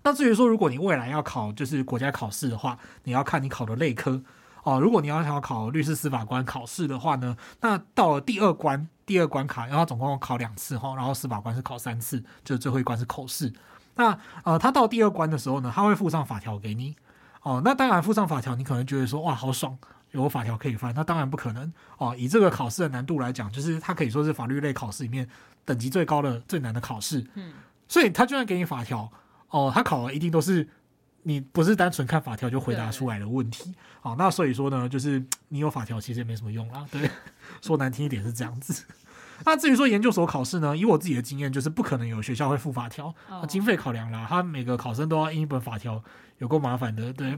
那至于说，如果你未来要考就是国家考试的话，你要看你考的类科。哦，如果你要想要考律师司法官考试的话呢，那到了第二关，第二关卡，然后总共考两次哈，然后司法官是考三次，就是最后一关是口试。那呃，他到第二关的时候呢，他会附上法条给你。哦，那当然附上法条，你可能觉得说哇，好爽，有法条可以翻。那当然不可能哦，以这个考试的难度来讲，就是它可以说是法律类考试里面等级最高的、最难的考试。嗯，所以他就算给你法条，哦，他考的一定都是。你不是单纯看法条就回答出来的问题，好，那所以说呢，就是你有法条其实也没什么用啦，对，说难听一点是这样子。那至于说研究所考试呢，以我自己的经验，就是不可能有学校会附法条，啊，经费考量啦，他每个考生都要印一本法条。有够麻烦的，对，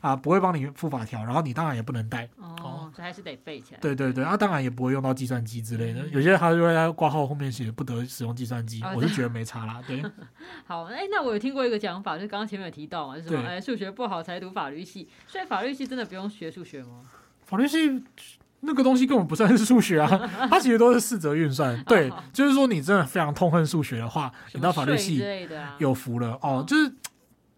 啊，不会帮你附法条，然后你当然也不能带，哦，这还是得背起来。对对对，啊，当然也不会用到计算机之类的，有些他就会在挂号后面写不得使用计算机，我是觉得没差啦，对。好，哎，那我有听过一个讲法，就是刚刚前面有提到嘛，就是说，哎，数学不好才读法律系，所以法律系真的不用学数学吗？法律系那个东西根本不算是数学啊，它其实都是四则运算。对，就是说你真的非常痛恨数学的话，你到法律系有福了哦，就是。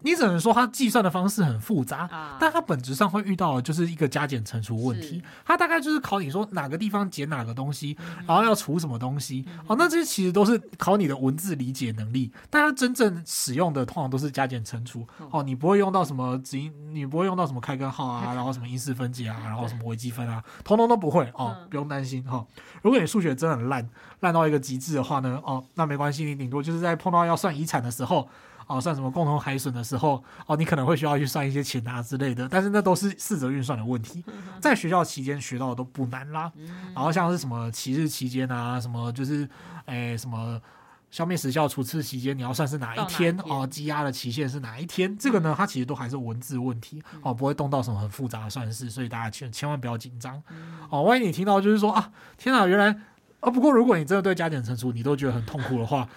你只能说它计算的方式很复杂，啊、但它本质上会遇到的就是一个加减乘除问题。它大概就是考你说哪个地方减哪个东西，嗯、然后要除什么东西。嗯、哦，那这些其实都是考你的文字理解能力。但它真正使用的通常都是加减乘除。嗯、哦，你不会用到什么子音，你不会用到什么开根号啊，然后什么因式分解啊，然后什么微积分啊，通通都不会。哦，嗯、不用担心哈、哦。如果你数学真的很烂，烂到一个极致的话呢，哦，那没关系，你顶多就是在碰到要算遗产的时候。哦，算什么共同海损的时候，哦，你可能会需要去算一些钱啊之类的，但是那都是四则运算的问题，在学校期间学到的都不难啦。然后像是什么期日期间啊，什么就是，哎，什么消灭时效除次期间，你要算是哪一天，哪一天哦，积压的期限是哪一天？这个呢，它其实都还是文字问题，哦，不会动到什么很复杂的算式，所以大家千千万不要紧张。哦，万一你听到就是说啊，天哪，原来啊，不过如果你真的对加减乘除你都觉得很痛苦的话，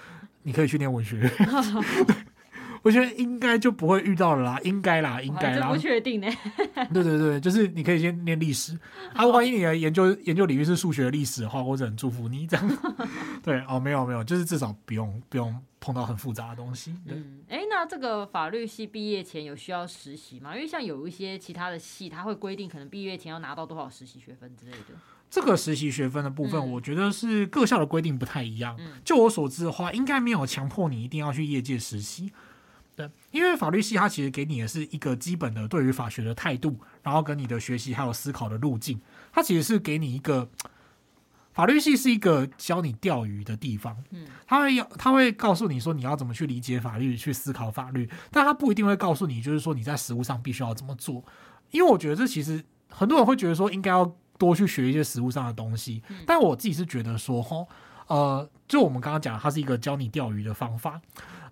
你可以去念文学。我觉得应该就不会遇到了啦，应该啦，应该啦。不确定呢。对对对，就是你可以先念历史啊，万一你的研究研究领域是数学历史的话，我只能祝福你这样。对哦，没有没有，就是至少不用不用碰到很复杂的东西。嗯，哎，那这个法律系毕业前有需要实习吗？因为像有一些其他的系，它会规定可能毕业前要拿到多少实习学分之类的。这个实习学分的部分，我觉得是各校的规定不太一样。嗯，就我所知的话，应该没有强迫你一定要去业界实习。对，因为法律系它其实给你的是一个基本的对于法学的态度，然后跟你的学习还有思考的路径，它其实是给你一个法律系是一个教你钓鱼的地方。嗯，他会要他会告诉你说你要怎么去理解法律，去思考法律，但他不一定会告诉你，就是说你在实务上必须要怎么做。因为我觉得这其实很多人会觉得说应该要多去学一些实务上的东西，但我自己是觉得说，吼，呃，就我们刚刚讲，它是一个教你钓鱼的方法，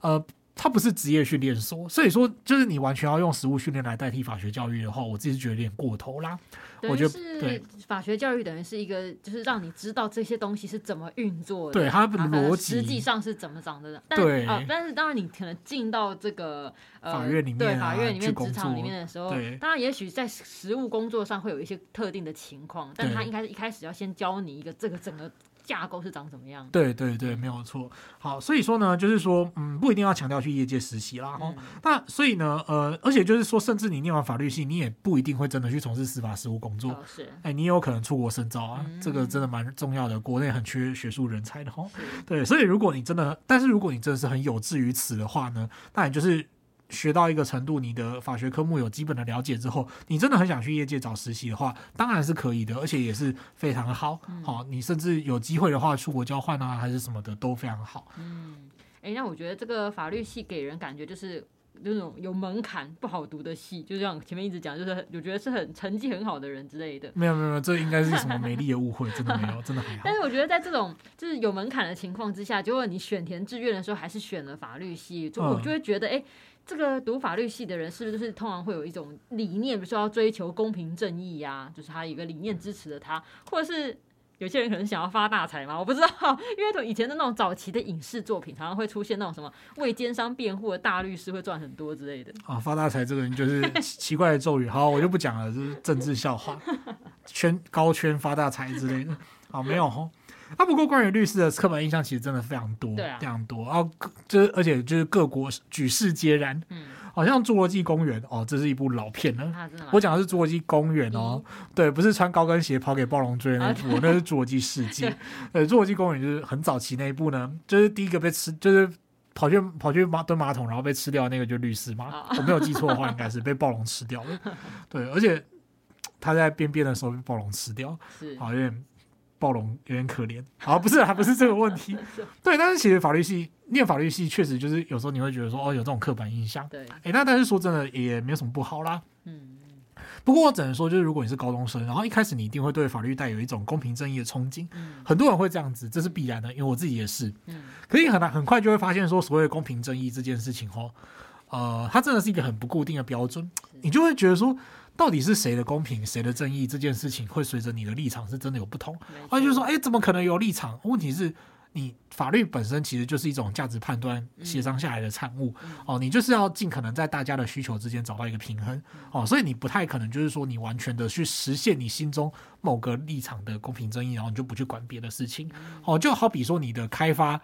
呃。它不是职业训练所，所以说就是你完全要用实务训练来代替法学教育的话，我自己是觉得有点过头啦。我觉得对法学教育等于是一个，就是让你知道这些东西是怎么运作的，对它的逻辑实际上是怎么长的。对啊，但是当然你可能进到这个呃法院里面，对法院里面职场里面的时候，当然也许在实务工作上会有一些特定的情况，但他应该是一开始要先教你一个这个整个。架构是长怎么样？对对对，没有错。好，所以说呢，就是说，嗯，不一定要强调去业界实习啦。哦、嗯，那所以呢，呃，而且就是说，甚至你念完法律系，你也不一定会真的去从事司法实务工作。哦、是，哎，你有可能出国深造啊，嗯、这个真的蛮重要的。国内很缺学术人才的哈。是对，所以如果你真的，但是如果你真的是很有志于此的话呢，那你就是。学到一个程度，你的法学科目有基本的了解之后，你真的很想去业界找实习的话，当然是可以的，而且也是非常好。好、嗯，你甚至有机会的话，出国交换啊，还是什么的，都非常好。嗯，哎、欸，那我觉得这个法律系给人感觉就是那种有门槛、不好读的系，就像前面一直讲，就是我觉得是很成绩很好的人之类的。没有没有，这应该是什么美丽的误会，真的没有，真的还好。但是我觉得在这种就是有门槛的情况之下，结果你选填志愿的时候还是选了法律系，就我就会觉得，哎、嗯。欸这个读法律系的人是不是就是通常会有一种理念，比如说要追求公平正义呀、就是他一个理念支持的他，或者是有些人可能想要发大财嘛？我不知道，因为从以前的那种早期的影视作品，常常会出现那种什么为奸商辩护的大律师会赚很多之类的。啊，发大财这个人就是奇怪的咒语，好，我就不讲了，这是政治笑话，圈高圈发大财之类的。好，没有。啊，不过关于律师的刻板印象其实真的非常多，啊、非常多。然后就是而且就是各国举世皆然，嗯，好像《侏罗纪公园》哦，这是一部老片了。我讲的是《侏罗纪公园》哦，嗯、对，不是穿高跟鞋跑给暴龙追的那一部，啊、那是《侏罗纪世界 》。呃，《侏罗纪公园》就是很早期那一部呢，就是第一个被吃，就是跑去跑去马蹲马桶，然后被吃掉那个就是律师嘛。啊、我没有记错的话，应该是被暴龙吃掉了。对，而且他在便便的时候被暴龙吃掉，是好像。暴龙有点可怜，好，不是，还 不是这个问题，对，但是其实法律系念法律系确实就是有时候你会觉得说哦，有这种刻板印象，对，哎、欸，那但是说真的也没有什么不好啦，嗯，不过我只能说就是如果你是高中生，然后一开始你一定会对法律带有一种公平正义的憧憬，嗯，很多人会这样子，这是必然的，因为我自己也是，嗯，可以很难很快就会发现说所谓的公平正义这件事情哦，呃，它真的是一个很不固定的标准，你就会觉得说。到底是谁的公平，谁的正义？这件事情会随着你的立场是真的有不同。而且就是说，哎，怎么可能有立场？问题是，你法律本身其实就是一种价值判断协商下来的产物。哦，你就是要尽可能在大家的需求之间找到一个平衡。哦，所以你不太可能就是说你完全的去实现你心中某个立场的公平正义，然后你就不去管别的事情。哦，就好比说你的开发。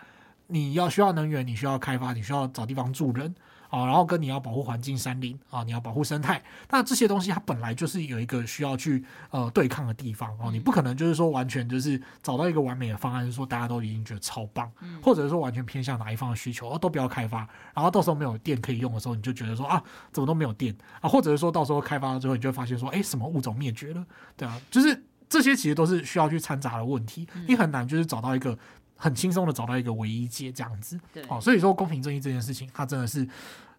你要需要能源，你需要开发，你需要找地方住人。啊，然后跟你要保护环境、山林啊，你要保护生态，那这些东西它本来就是有一个需要去呃对抗的地方哦，你不可能就是说完全就是找到一个完美的方案，是说大家都已经觉得超棒，或者是说完全偏向哪一方的需求，哦，都不要开发，然后到时候没有电可以用的时候，你就觉得说啊，怎么都没有电啊，或者是说到时候开发了之后，你就会发现说，哎，什么物种灭绝了，对啊，就是这些其实都是需要去掺杂的问题，你很难就是找到一个很轻松的找到一个唯一解这样子，对，哦，所以说公平正义这件事情，它真的是。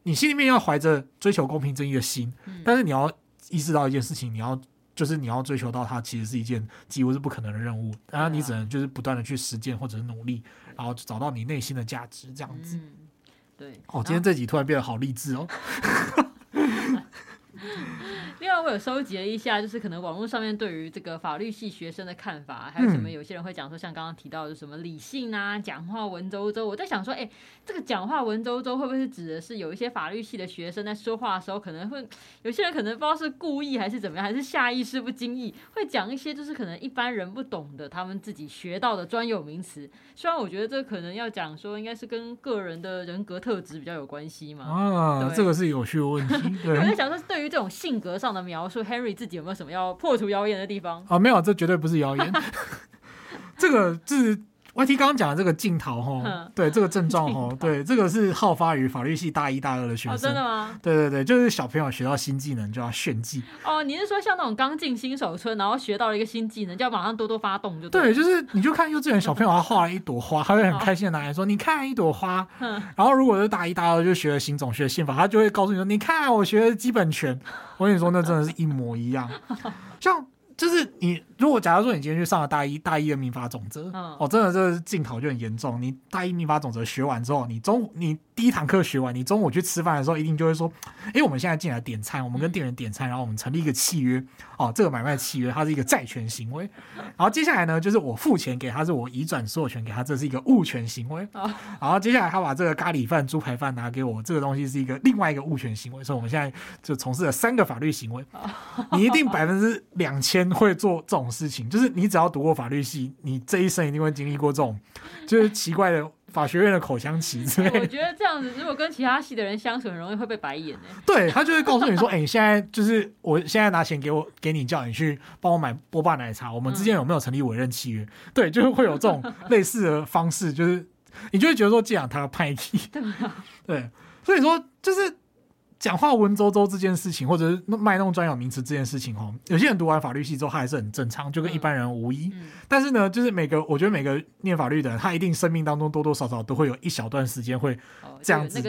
你心里面要怀着追求公平正义的心，但是你要意识到一件事情，你要就是你要追求到它，其实是一件几乎是不可能的任务。然后你只能就是不断的去实践或者是努力，然后找到你内心的价值，这样子。对。哦，今天这集突然变得好励志哦。另外，我有收集了一下，就是可能网络上面对于这个法律系学生的看法，还有什么？有些人会讲说，像刚刚提到的什么理性啊，讲话文绉绉。我在想说，哎，这个讲话文绉绉会不会是指的是有一些法律系的学生在说话的时候，可能会有些人可能不知道是故意还是怎么样，还是下意识不经意会讲一些就是可能一般人不懂的，他们自己学到的专有名词。虽然我觉得这可能要讲说，应该是跟个人的人格特质比较有关系嘛。啊，这个是有趣的问题。我在想说，对于这种性格上的描述，Henry 自己有没有什么要破除谣言的地方？啊，没有，这绝对不是谣言。这个是。YT 刚刚讲的这个镜头哈，对这个症状哈，对这个是好发于法律系大一大二的学生。真的吗？对对对，就是小朋友学到新技能就要炫技。哦，你是说像那种刚进新手村，然后学到了一个新技能，就要马上多多发动就？对，就是你就看幼稚园小朋友他画了一朵花，他会很开心的拿来说：“你看一朵花。”然后如果是大一大二就学了新种、学宪法，他就会告诉你说：“你看我学了基本权。”我跟你说，那真的是一模一样，像。就是你，如果假如说你今天去上了大一大一的民法总则，嗯、哦，真的这个镜头就很严重。你大一民法总则学完之后，你中午你第一堂课学完，你中午去吃饭的时候，一定就会说，哎，我们现在进来点餐，我们跟店员点餐，然后我们成立一个契约，哦，这个买卖契约它是一个债权行为。然后接下来呢，就是我付钱给他，是我移转所有权给他，这是一个物权行为。哦、然后接下来他把这个咖喱饭、猪排饭拿给我，这个东西是一个另外一个物权行为。所以我们现在就从事了三个法律行为。哦、你一定百分之两千。会做这种事情，就是你只要读过法律系，你这一生一定会经历过这种，就是奇怪的法学院的口腔期之类的。我觉得这样子，如果跟其他系的人相处，很容易会被白眼。对，他就会告诉你说：“哎、欸，现在就是我现在拿钱给我给你，叫你去帮我买波霸奶茶，我们之间有没有成立委任契约？”嗯、对，就是会有这种类似的方式，就是你就会觉得说这样他派气。对，对，所以说就是。讲话文绉绉这件事情，或者是卖弄专有名词这件事情，哈，有些人读完法律系之后，他还是很正常，就跟一般人无异。嗯嗯、但是呢，就是每个，我觉得每个念法律的人，他一定生命当中多多少少都会有一小段时间会这样子，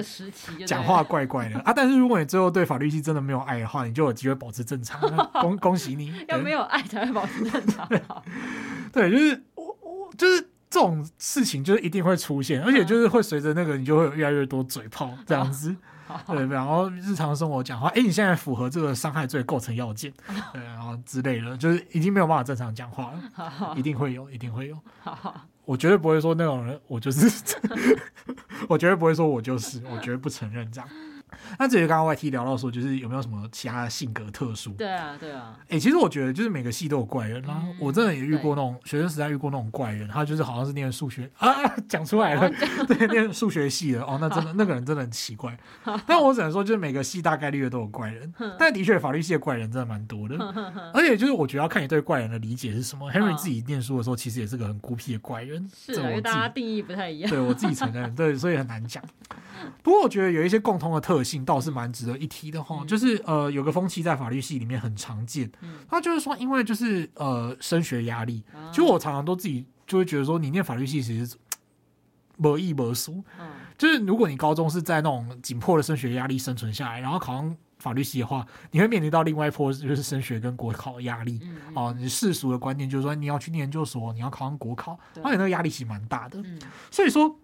讲话怪怪的啊。但是如果你最后对法律系真的没有爱的话，你就有机会保持正常。恭恭喜你，要没有爱才会保持正常。对，就是我我就是这种事情，就是一定会出现，而且就是会随着那个，你就会有越来越多嘴炮这样子。对，然后日常生活讲话，哎，你现在符合这个伤害罪构成要件，对，然后之类的，就是已经没有办法正常讲话了，一定会有，一定会有，我绝对不会说那种人，我就是，我绝对不会说我就是，我绝对不承认这样。那至于刚刚 YT 聊到说，就是有没有什么其他的性格特殊？对啊，对啊。哎、欸，其实我觉得就是每个系都有怪人啦。嗯、我真的也遇过那种学生时代遇过那种怪人，他就是好像是念数学啊，讲出来了，哦、对，念数学系的哦，那真的 那个人真的很奇怪。但我只能说，就是每个系大概率的都有怪人，但的确法律系的怪人真的蛮多的。而且就是我觉得要看你对怪人的理解是什么。Henry 自己念书的时候，其实也是个很孤僻的怪人，是因为大家定义不太一样。对我自己承认，对，所以很难讲。不过我觉得有一些共通的特性倒是蛮值得一提的哈，嗯、就是呃有个风气在法律系里面很常见，那、嗯、就是说因为就是呃升学压力，嗯、其实我常常都自己就会觉得说你念法律系其实没意没书，嗯、就是如果你高中是在那种紧迫的升学压力生存下来，然后考上法律系的话，你会面临到另外一波就是升学跟国考的压力，嗯你世俗的观念就是说你要去念研究所，你要考上国考，而且那个压力其实蛮大的，嗯、所以说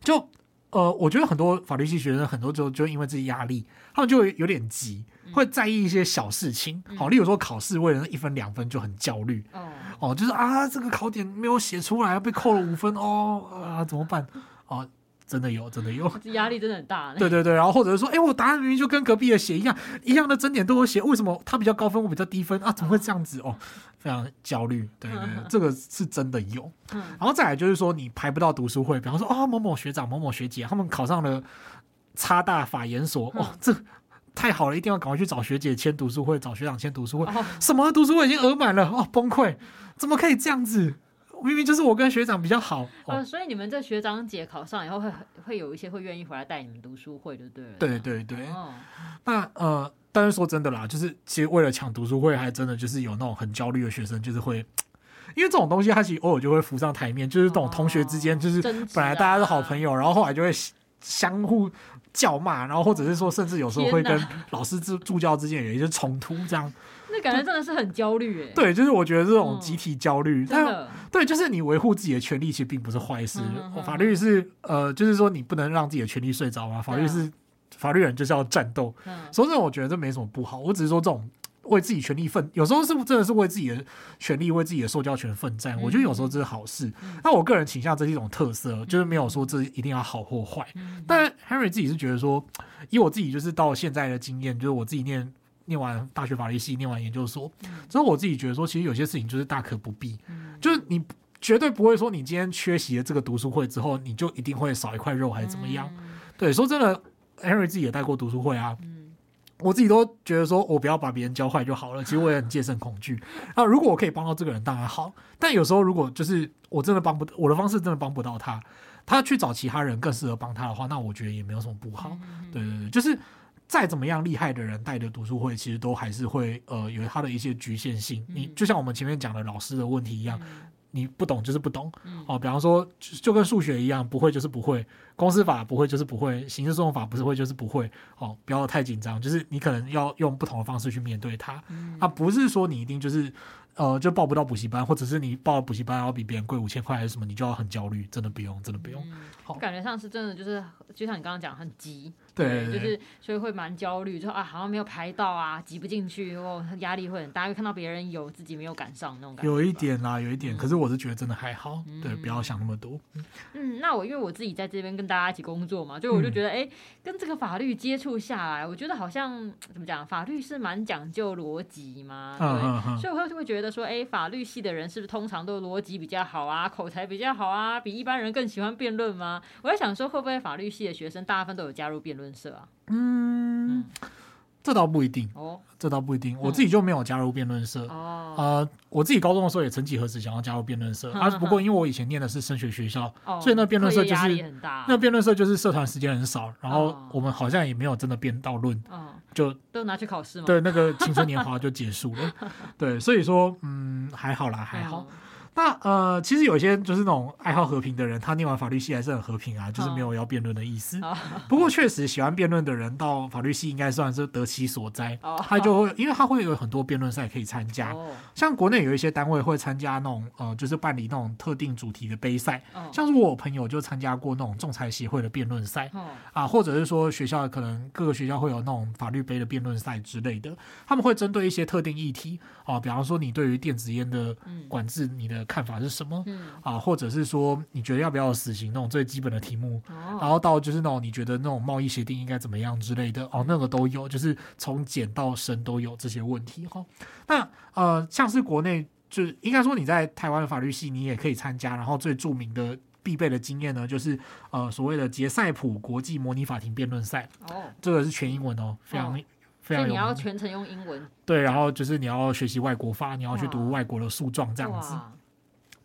就。呃，我觉得很多法律系学生很多时候就因为这些压力，他们就会有点急，会在意一些小事情。好，例如说考试为了那一分两分就很焦虑。哦，就是啊，这个考点没有写出来，被扣了五分哦，啊，怎么办？哦，真的有，真的有，压力真的很大。对对对，然后或者是说，哎，我答案明明就跟隔壁的写一样，一样的整点都有写，为什么他比较高分，我比较低分啊？怎么会这样子？哦，非常焦虑。对对对，这个是真的有。然后再来就是说，你排不到读书会，比方说，哦，某某学长、某某学姐他们考上了差大法研所，哦，这太好了，一定要赶快去找学姐签读书会，找学长签读书会。什么读书会已经额满了，哦，崩溃，怎么可以这样子？明明就是我跟学长比较好，呃，所以你们这学长姐考上以后会会有一些会愿意回来带你们读书会，对不对？对对对。哦、那呃，但是说真的啦，就是其实为了抢读书会，还真的就是有那种很焦虑的学生，就是会，因为这种东西它其实偶尔就会浮上台面，就是这种同学之间，就是本来大家是好朋友，然后后来就会相互叫骂，然后或者是说，甚至有时候会跟老师助助教之间有一些冲突，这样。那感觉真的是很焦虑哎。对，就是我觉得这种集体焦虑，嗯、但对，就是你维护自己的权利，其实并不是坏事。嗯嗯、法律是呃，就是说你不能让自己的权利睡着嘛。法律是、嗯、法律人就是要战斗。嗯、所以这我觉得这没什么不好。我只是说这种为自己权利奋，有时候是真的是为自己的权利、为自己的受教权奋战。嗯、我觉得有时候这是好事。嗯、那我个人倾向这是一种特色，就是没有说这一定要好或坏。嗯、但 Henry 自己是觉得说，以我自己就是到现在的经验，就是我自己念。念完大学法律系，念完研究所，之后我自己觉得说，其实有些事情就是大可不必，就是你绝对不会说你今天缺席了这个读书会之后，你就一定会少一块肉还是怎么样？对，说真的，Henry 自己也带过读书会啊，我自己都觉得说我不要把别人教坏就好了。其实我也很戒慎恐惧。那如果我可以帮到这个人，当然好。但有时候如果就是我真的帮不，我的方式真的帮不到他，他去找其他人更适合帮他的话，那我觉得也没有什么不好。对对对，就是。再怎么样厉害的人带的读书会，其实都还是会呃有他的一些局限性。你就像我们前面讲的老师的问题一样，你不懂就是不懂哦。比方说，就跟数学一样，不会就是不会，公司法不会就是不会，刑事诉讼法不是会就是不会哦。不要太紧张，就是你可能要用不同的方式去面对它。啊，不是说你一定就是呃就报不到补习班，或者是你报了补习班要比别人贵五千块还是什么，你就要很焦虑。真的不用，真的不用。好，感觉上是真的，就是就像你刚刚讲，很急。对，就是所以会蛮焦虑，就啊好像没有排到啊，挤不进去，哦，压力会很大，会看到别人有，自己没有赶上那种感觉。有一点啦，有一点，可是我是觉得真的还好，嗯、对，不要想那么多。嗯，那我因为我自己在这边跟大家一起工作嘛，就我就觉得，哎、嗯，跟这个法律接触下来，我觉得好像怎么讲，法律是蛮讲究逻辑嘛，对，所以我会会觉得说，哎，法律系的人是不是通常都逻辑比较好啊，口才比较好啊，比一般人更喜欢辩论吗？我在想说，会不会法律系的学生大部分都有加入辩论？社啊，嗯，这倒不一定哦，这倒不一定，我自己就没有加入辩论社。哦。呃，我自己高中的时候也曾几何时想要加入辩论社 啊，不过因为我以前念的是升学学校，所以那辩论社就是那辩论社就是社团时间很少，然后我们好像也没有真的辩到论，就都拿去考试嘛。对，那个青春年华就结束了。对，所以说嗯，还好啦，还好。那呃，其实有些就是那种爱好和平的人，他念完法律系还是很和平啊，就是没有要辩论的意思。Oh. 不过确实喜欢辩论的人到法律系应该算是得其所哉。Oh. 他就会，因为他会有很多辩论赛可以参加。Oh. 像国内有一些单位会参加那种呃，就是办理那种特定主题的杯赛。Oh. 像是我朋友就参加过那种仲裁协会的辩论赛。Oh. 啊，或者是说学校可能各个学校会有那种法律杯的辩论赛之类的，他们会针对一些特定议题啊，比方说你对于电子烟的管制，你的。看法是什么？嗯。啊，或者是说你觉得要不要死刑那种最基本的题目，哦、然后到就是那种你觉得那种贸易协定应该怎么样之类的？哦，那个都有，就是从简到深都有这些问题。哈、哦。那呃，像是国内就应该说你在台湾的法律系你也可以参加，然后最著名的必备的经验呢，就是呃所谓的杰赛普国际模拟法庭辩论赛。哦，这个是全英文哦，非常、哦、非常，你要全程用英文。对，然后就是你要学习外国法，你要去读外国的诉状这样子。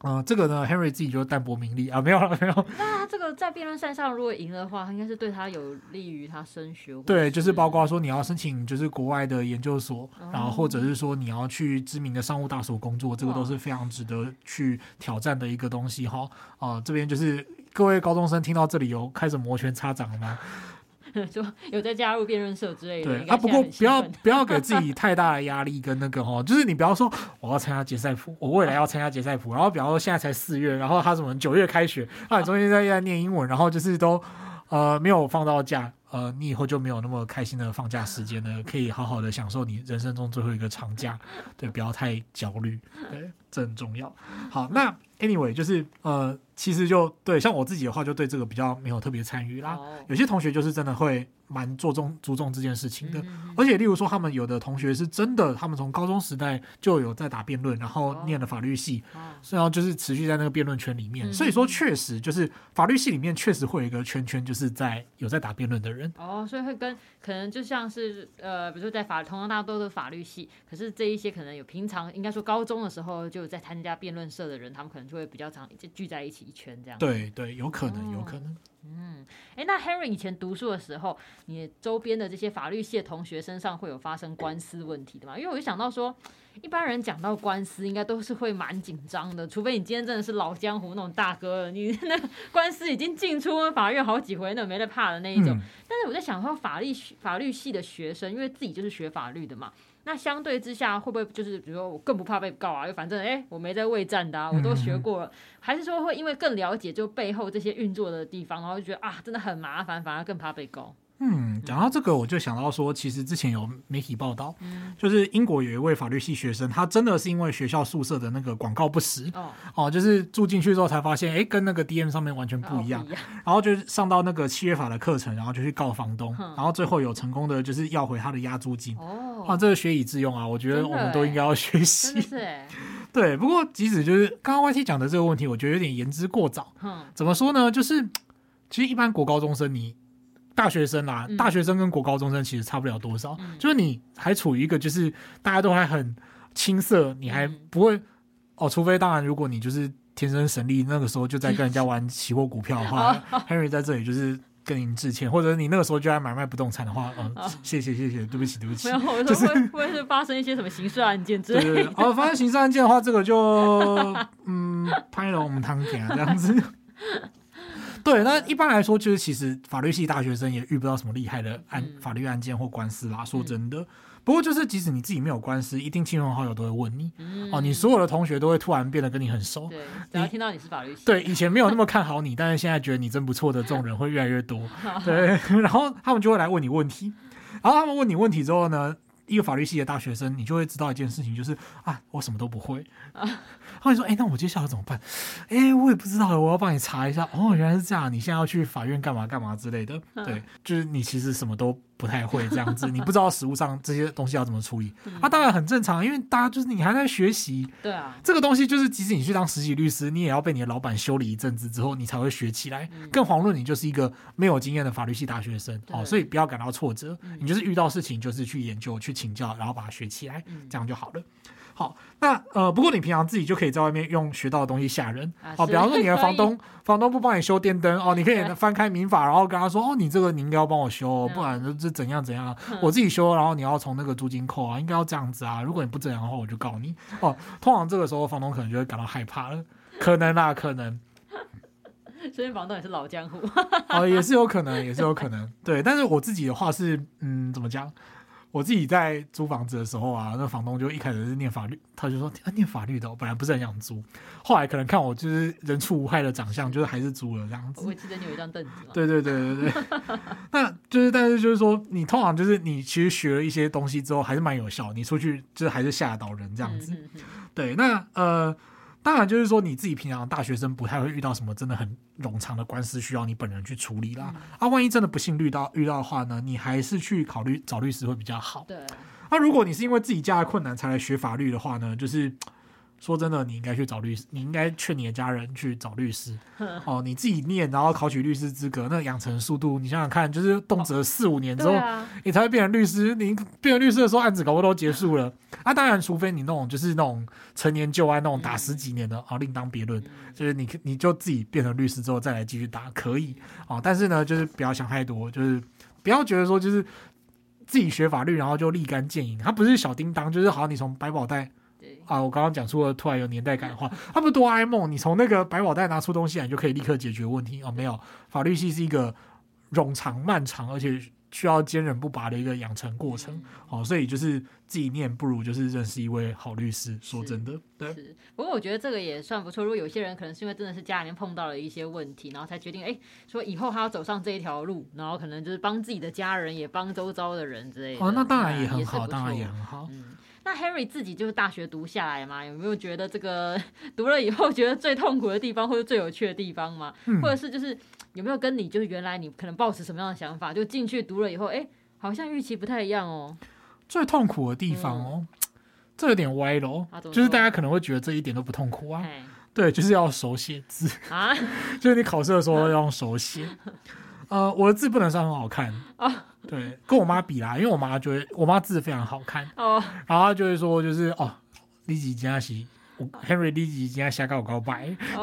嗯、呃，这个呢，Henry 自己就淡泊名利啊，没有了，没有。那他这个在辩论赛上如果赢的话，应该是对他有利于他升学。对，就是包括说你要申请就是国外的研究所，嗯、然后或者是说你要去知名的商务大所工作，这个都是非常值得去挑战的一个东西哈。啊、呃，这边就是各位高中生听到这里有开始摩拳擦掌了吗？就有在加入辩论社之类的。对啊，不过不要不要给自己太大的压力跟那个哦，就是你不要说我要参加杰赛普，我未来要参加杰赛普，然后比方说现在才四月，然后他什么九月开学，啊，你中间在在念英文，然后就是都呃没有放到假，呃，你以后就没有那么开心的放假时间了，可以好好的享受你人生中最后一个长假，对，不要太焦虑，对，这很重要。好，那。anyway，就是呃，其实就对，像我自己的话，就对这个比较没有特别参与啦。哦、有些同学就是真的会。蛮注重注重这件事情的，而且例如说，他们有的同学是真的，他们从高中时代就有在打辩论，然后念了法律系，哦、然后就是持续在那个辩论圈里面。所以说，确实就是法律系里面确实会有一个圈圈，就是在有在打辩论的人。哦，所以会跟可能就像是呃，比如说在法，同样大家都是法律系，可是这一些可能有平常应该说高中的时候就在参加辩论社的人，他们可能就会比较常就聚在一起一圈这样。对对，有可能，有可能。哦嗯，哎，那 Henry 以前读书的时候，你周边的这些法律系的同学身上会有发生官司问题的吗？因为我就想到说，一般人讲到官司，应该都是会蛮紧张的，除非你今天真的是老江湖那种大哥，你 那官司已经进出法院好几回，那没得怕的那一种。嗯、但是我在想说，法律法律系的学生，因为自己就是学法律的嘛。那相对之下，会不会就是比如说我更不怕被告啊？就反正哎、我没在畏战的啊，我都学过了。还是说会因为更了解就背后这些运作的地方，然后就觉得啊，真的很麻烦，反而更怕被告？嗯，讲到这个，我就想到说，其实之前有媒体报道，嗯、就是英国有一位法律系学生，他真的是因为学校宿舍的那个广告不实哦，哦，就是住进去之后才发现，哎，跟那个 DM 上面完全不一样，哦、一样。然后就上到那个契约法的课程，然后就去告房东，嗯、然后最后有成功的就是要回他的押租金哦，啊，这个学以致用啊，我觉得我们都应该要学习，是 对。不过即使就是刚刚 YT 讲的这个问题，我觉得有点言之过早，嗯，怎么说呢？就是其实一般国高中生你。大学生啦，大学生跟国高中生其实差不了多少，嗯、就是你还处于一个就是大家都还很青涩，你还不会、嗯、哦，除非当然如果你就是天生神力，那个时候就在跟人家玩期货股票的话，Henry 在这里就是跟您致歉，或者你那个时候就在买卖不动产的话，嗯，好 谢谢谢谢，对不起对不起，没有，我说 会会不会是发生一些什么刑事案件之类的？哦，发生刑事案件的话，这个就嗯，拍了我们堂点这样子。对，那一般来说，就是其实法律系大学生也遇不到什么厉害的案、嗯、法律案件或官司啦。说真的，嗯、不过就是即使你自己没有官司，一定亲朋好友都会问你。嗯、哦，你所有的同学都会突然变得跟你很熟。对，只要听到你是法律系，对，以前没有那么看好你，但是现在觉得你真不错的这种人会越来越多。对，然后他们就会来问你问题，然后他们问你问题之后呢，一个法律系的大学生，你就会知道一件事情，就是啊，我什么都不会。啊他会说：“哎、欸，那我接下来怎么办？哎、欸，我也不知道，我要帮你查一下。哦，原来是这样，你现在要去法院干嘛干嘛之类的。对，就是你其实什么都。”不太会这样子，你不知道实务上这些东西要怎么处理，啊，当然很正常，因为大家就是你还在学习，对啊，这个东西就是即使你去当实习律师，你也要被你的老板修理一阵子之后，你才会学起来。更遑论你就是一个没有经验的法律系大学生哦，所以不要感到挫折，你就是遇到事情就是去研究、去请教，然后把它学起来，这样就好了。好，那呃，不过你平常自己就可以在外面用学到的东西吓人哦，比方说你的房东，房东不帮你修电灯哦，你可以 翻开民法，然后跟他说哦，你这个你应该要帮我修，不然这怎样怎样，我自己修，然后你要从那个租金扣啊，应该要这样子啊，如果你不这样的话，我就告你哦。通常这个时候房东可能就会感到害怕了，可能啊，可能。所以房东也是老江湖哦，也是有可能，也是有可能，对。但是我自己的话是，嗯，怎么讲？我自己在租房子的时候啊，那房东就一开始是念法律，他就说啊，念法律的，我本来不是很想租，后来可能看我就是人畜无害的长相，就是还是租了这样子。我会记得你有一张凳子吗？对对对对对，那就是但是就是说，你通常就是你其实学了一些东西之后，还是蛮有效，你出去就是还是吓到人这样子。对，那呃。当然，就是说你自己平常大学生不太会遇到什么真的很冗长的官司需要你本人去处理啦。嗯、啊，万一真的不幸遇到遇到的话呢，你还是去考虑找律师会比较好。对。那、啊、如果你是因为自己家的困难才来学法律的话呢，就是。说真的，你应该去找律师，你应该劝你的家人去找律师。哦，你自己念，然后考取律师资格，那养成速度，你想想看，就是动辄四五年之后，你才会变成律师。你变成律师的时候，案子搞不都结束了。啊，当然，除非你那种就是那种成年旧案那种打十几年的，啊，另当别论。就是你你就自己变成律师之后再来继续打，可以啊。但是呢，就是不要想太多，就是不要觉得说就是自己学法律然后就立竿见影，他不是小叮当，就是好像你从百宝袋。啊，我刚刚讲出了突然有年代感的话，他不是哆啦 A 梦，你从那个百宝袋拿出东西来，你就可以立刻解决问题哦。没有，法律系是一个冗长、漫长，而且需要坚韧不拔的一个养成过程。哦，所以就是自己念，不如就是认识一位好律师。说真的，对。是，不过我觉得这个也算不错。如果有些人可能是因为真的是家里面碰到了一些问题，然后才决定，哎，说以后他要走上这一条路，然后可能就是帮自己的家人，也帮周遭的人之类的。哦，那当然也很好，当然也很好。嗯，那 Henry 自己就是大学读下来嘛，有没有觉得这个 读了以后觉得最痛苦的地方，或者最有趣的地方吗？嗯、或者是就是有没有跟你就是原来你可能抱持什么样的想法，就进去读了以后，哎。好像预期不太一样哦。最痛苦的地方哦，嗯、这有点歪喽。啊、就是大家可能会觉得这一点都不痛苦啊。嘿对，就是要手写字啊，就是你考试的时候要用手写。呃，我的字不能算很好看 哦。对，跟我妈比啦，因为我妈觉得我妈字非常好看哦。然后她就会说，就是哦，你几加西，我 Henry 立即今天下高高白。哦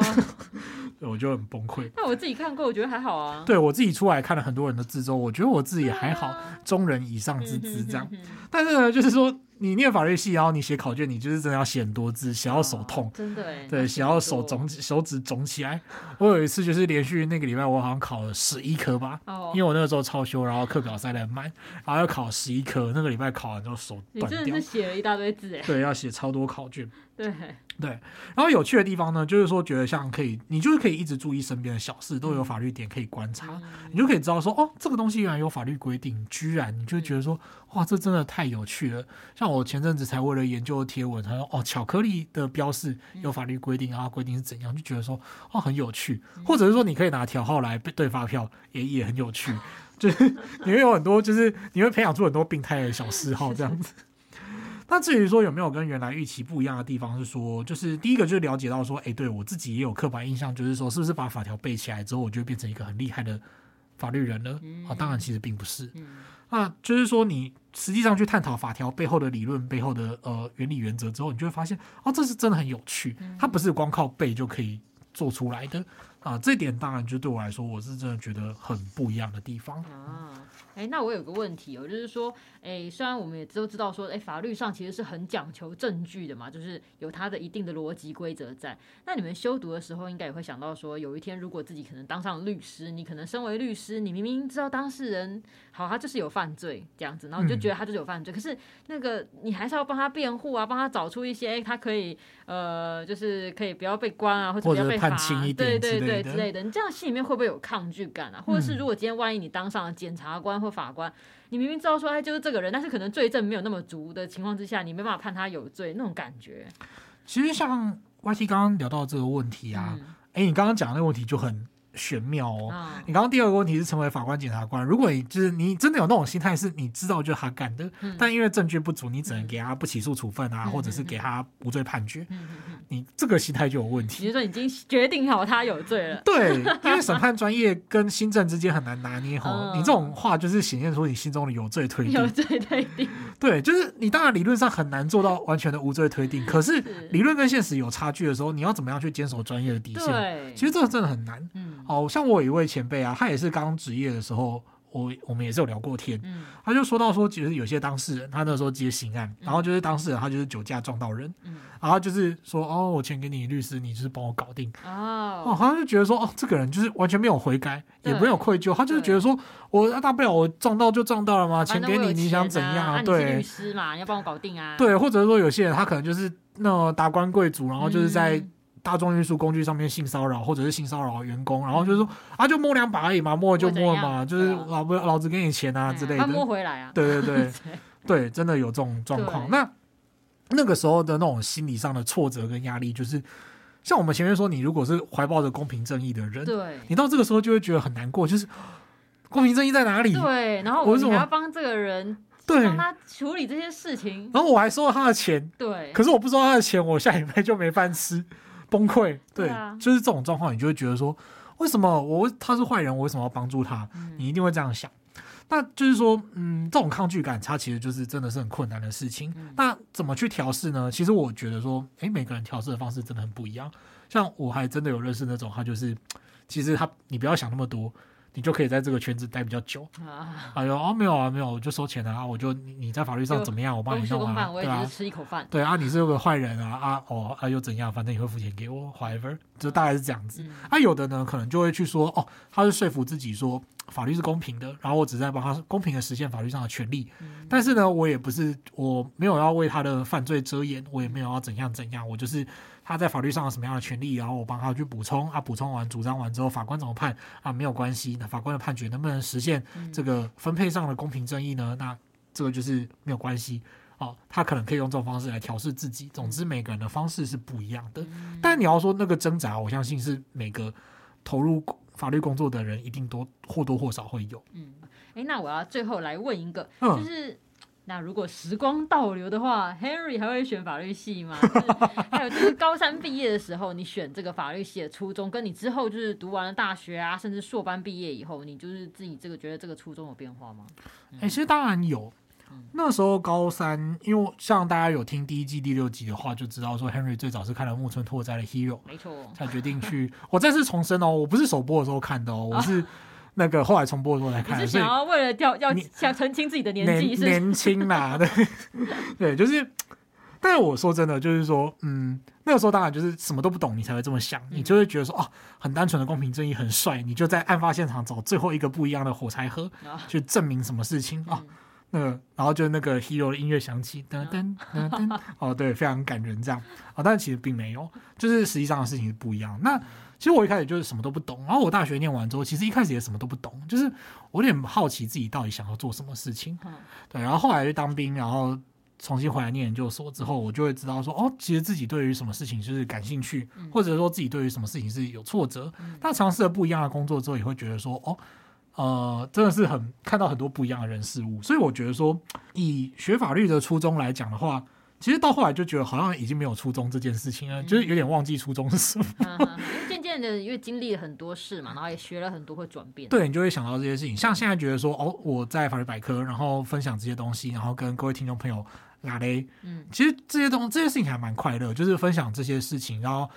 我就很崩溃。那我自己看过，我觉得还好啊。对，我自己出来看了很多人的字之后，我觉得我自己也还好，啊、中人以上之字这样。嗯、哼哼哼，但是呢，就是说你念法律系，然后你写考卷，你就是真的要写很多字，写到手痛。哦、真的对，写到手肿，手指肿起来。我有一次就是连续那个礼拜，我好像考了十一科吧，哦、因为我那个时候超休，然后课表塞的很满，然后要考十一科。那个礼拜考完之后手断掉。你真的是写了一大堆字哎。对，要写超多考卷。对。对，然后有趣的地方呢，就是说觉得像可以，你就是可以一直注意身边的小事，都有法律点可以观察，嗯、你就可以知道说，哦，这个东西原来有法律规定，居然你就觉得说，哇，这真的太有趣了。像我前阵子才为了研究贴文，他说，哦，巧克力的标示有法律规定，然后规定是怎样，就觉得说，哦，很有趣。或者是说，你可以拿条号来对发票，也也很有趣。就是你会有很多，就是你会培养出很多病态的小嗜好 这样子。那至于说有没有跟原来预期不一样的地方，是说，就是第一个就是了解到说，哎，对我自己也有刻板印象，就是说，是不是把法条背起来之后，我就变成一个很厉害的法律人呢？啊、当然其实并不是。嗯、那就是说，你实际上去探讨法条背后的理论、背后的呃原理原则之后，你就会发现，哦，这是真的很有趣，它不是光靠背就可以做出来的啊。这点当然就对我来说，我是真的觉得很不一样的地方。啊哎，那我有个问题哦，就是说，哎，虽然我们也都知道说，哎，法律上其实是很讲求证据的嘛，就是有它的一定的逻辑规则在。那你们修读的时候，应该也会想到说，有一天如果自己可能当上律师，你可能身为律师，你明明知道当事人好，他就是有犯罪这样子，然后你就觉得他就是有犯罪，嗯、可是那个你还是要帮他辩护啊，帮他找出一些，哎，他可以呃，就是可以不要被关啊，或者不要被罚，对对对之类的。你这样心里面会不会有抗拒感啊？或者是如果今天万一你当上了检察官或法官，你明明知道说哎就是这个人，但是可能罪证没有那么足的情况之下，你没办法判他有罪，那种感觉。其实像 YT 刚刚聊到这个问题啊，哎、嗯，你刚刚讲的那个问题就很。玄妙哦！哦你刚刚第二个问题是成为法官、检察官。如果你就是你真的有那种心态，是你知道就是他干的，嗯、但因为证据不足，你只能给他不起诉处分啊，嗯、或者是给他无罪判决。嗯、你这个心态就有问题。你说已经决定好他有罪了？对，因为审判专业跟新政之间很难拿捏哈。哦、你这种话就是显现出你心中的有罪推定。有罪推定。对，就是你当然理论上很难做到完全的无罪推定，可是理论跟现实有差距的时候，你要怎么样去坚守专业的底线？对其实这个真的很难。嗯。哦，像我有一位前辈啊，他也是刚职业的时候，我我们也是有聊过天，嗯、他就说到说，其实有些当事人，他那时候接刑案，嗯、然后就是当事人他就是酒驾撞到人，嗯、然后就是说哦，我钱给你律师，你就是帮我搞定，哦，哦，好像就觉得说哦，这个人就是完全没有悔改，也没有愧疚，他就是觉得说对我大不了我撞到就撞到了嘛，钱给你，你想怎样啊？对，啊、律师嘛，你要帮我搞定啊？对，或者说有些人他可能就是那种达官贵族，然后就是在。嗯大众运输工具上面性骚扰，或者是性骚扰员工，然后就是说啊，就摸两把而已嘛，摸了就摸了嘛，就是老不老子给你钱啊之类的。他摸回来啊？对对对 对，真的有这种状况。那那个时候的那种心理上的挫折跟压力，就是像我们前面说，你如果是怀抱着公平正义的人，对，你到这个时候就会觉得很难过，就是公平正义在哪里？对，然后我还要帮这个人，对，帮他处理这些事情，然后我还收了他的钱，对，可是我不收他的钱，我下礼拜就没饭吃。崩溃，对，对啊、就是这种状况，你就会觉得说，为什么我他是坏人，我为什么要帮助他？嗯、你一定会这样想。那就是说，嗯，这种抗拒感，它其实就是真的是很困难的事情。嗯、那怎么去调试呢？其实我觉得说，诶、欸，每个人调试的方式真的很不一样。像我还真的有认识那种，他就是，其实他你不要想那么多。你就可以在这个圈子待比较久。啊，哎呦，哦，没有啊，没有，我就收钱啊，我就你你在法律上怎么样，我帮你弄啊，对啊，吃一口饭，对啊，你是个坏人啊啊哦啊又怎样，反正你会付钱给我，whatever，就大概是这样子。啊，有的呢，可能就会去说，哦，他是说服自己说。法律是公平的，然后我只在帮他公平的实现法律上的权利，嗯、但是呢，我也不是我没有要为他的犯罪遮掩，我也没有要怎样怎样，我就是他在法律上有什么样的权利，然后我帮他去补充啊，补充完主张完之后，法官怎么判啊，没有关系，那法官的判决能不能实现这个分配上的公平正义呢？那这个就是没有关系哦，他可能可以用这种方式来调试自己。总之，每个人的方式是不一样的，但你要说那个挣扎，我相信是每个投入。法律工作的人一定多或多或少会有。嗯，诶，那我要最后来问一个，嗯、就是那如果时光倒流的话，Henry 还会选法律系吗？就是、还有就是高三毕业的时候，你选这个法律系的初衷，跟你之后就是读完了大学啊，甚至硕班毕业以后，你就是自己这个觉得这个初衷有变化吗？哎、嗯，其实当然有。那时候高三，因为像大家有听第一季第六集的话，就知道说 Henry 最早是看了木村拓哉的 Hero，没错，才决定去。我再次重申哦，我不是首播的时候看的哦，我是 那个后来重播的时候才看的。是想要为了要要想澄清自己的年纪，是年轻啦，对对，就是。但是我说真的，就是说，嗯，那个时候当然就是什么都不懂，你才会这么想，你就会觉得说，哦，很单纯的公平正义很帅，你就在案发现场找最后一个不一样的火柴盒，去证明什么事情啊。那个，然后就那个 Hero 的音乐响起，噔噔噔噔，哦，对，非常感人，这样啊、哦，但是其实并没有，就是实际上的事情是不一样。那其实我一开始就是什么都不懂，然后我大学念完之后，其实一开始也什么都不懂，就是我有点好奇自己到底想要做什么事情，对，然后后来去当兵，然后重新回来念研究所之后，我就会知道说，哦，其实自己对于什么事情就是感兴趣，或者说自己对于什么事情是有挫折，那尝试了不一样的工作之后，也会觉得说，哦。呃，真的是很看到很多不一样的人事物，所以我觉得说，以学法律的初衷来讲的话，其实到后来就觉得好像已经没有初衷这件事情了，嗯、就是有点忘记初衷是什么。渐的，因为经历了很多事嘛，然后也学了很多会转变。对，你就会想到这些事情。像现在觉得说，哦，我在法律百科，然后分享这些东西，然后跟各位听众朋友拉嘞，嗯，其实这些东西这些事情还蛮快乐，就是分享这些事情，然后。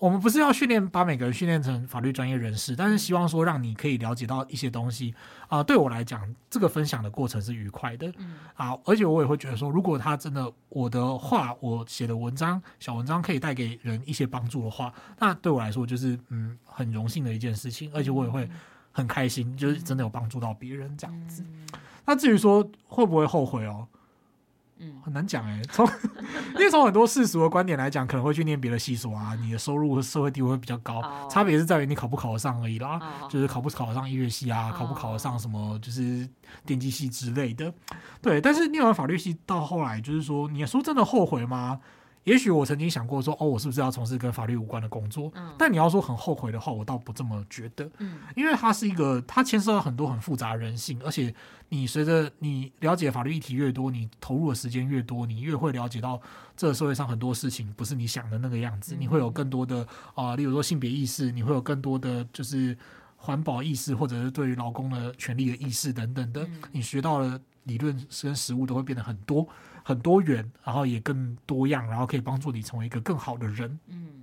我们不是要训练把每个人训练成法律专业人士，但是希望说让你可以了解到一些东西啊、呃。对我来讲，这个分享的过程是愉快的，嗯，啊，而且我也会觉得说，如果他真的我的话，我写的文章小文章可以带给人一些帮助的话，那对我来说就是嗯很荣幸的一件事情，而且我也会很开心，就是真的有帮助到别人这样子。那至于说会不会后悔哦？嗯，很难讲哎，从因为从很多世俗的观点来讲，可能会去念别的系所啊，你的收入和社会地位会比较高，差别是在于你考不考得上而已啦，就是考不考得上音乐系啊，考不考得上什么就是电机系之类的，对。但是念完法律系到后来，就是说，你说真的后悔吗？也许我曾经想过说，哦，我是不是要从事跟法律无关的工作？嗯，但你要说很后悔的话，我倒不这么觉得。嗯，因为它是一个，它牵涉到很多很复杂的人性，而且你随着你了解法律议题越多，你投入的时间越多，你越会了解到这个社会上很多事情不是你想的那个样子。你会有更多的啊、呃，例如说性别意识，你会有更多的就是环保意识，或者是对于劳工的权利的意识等等的。你学到了理论跟实务都会变得很多。很多元，然后也更多样，然后可以帮助你成为一个更好的人。嗯，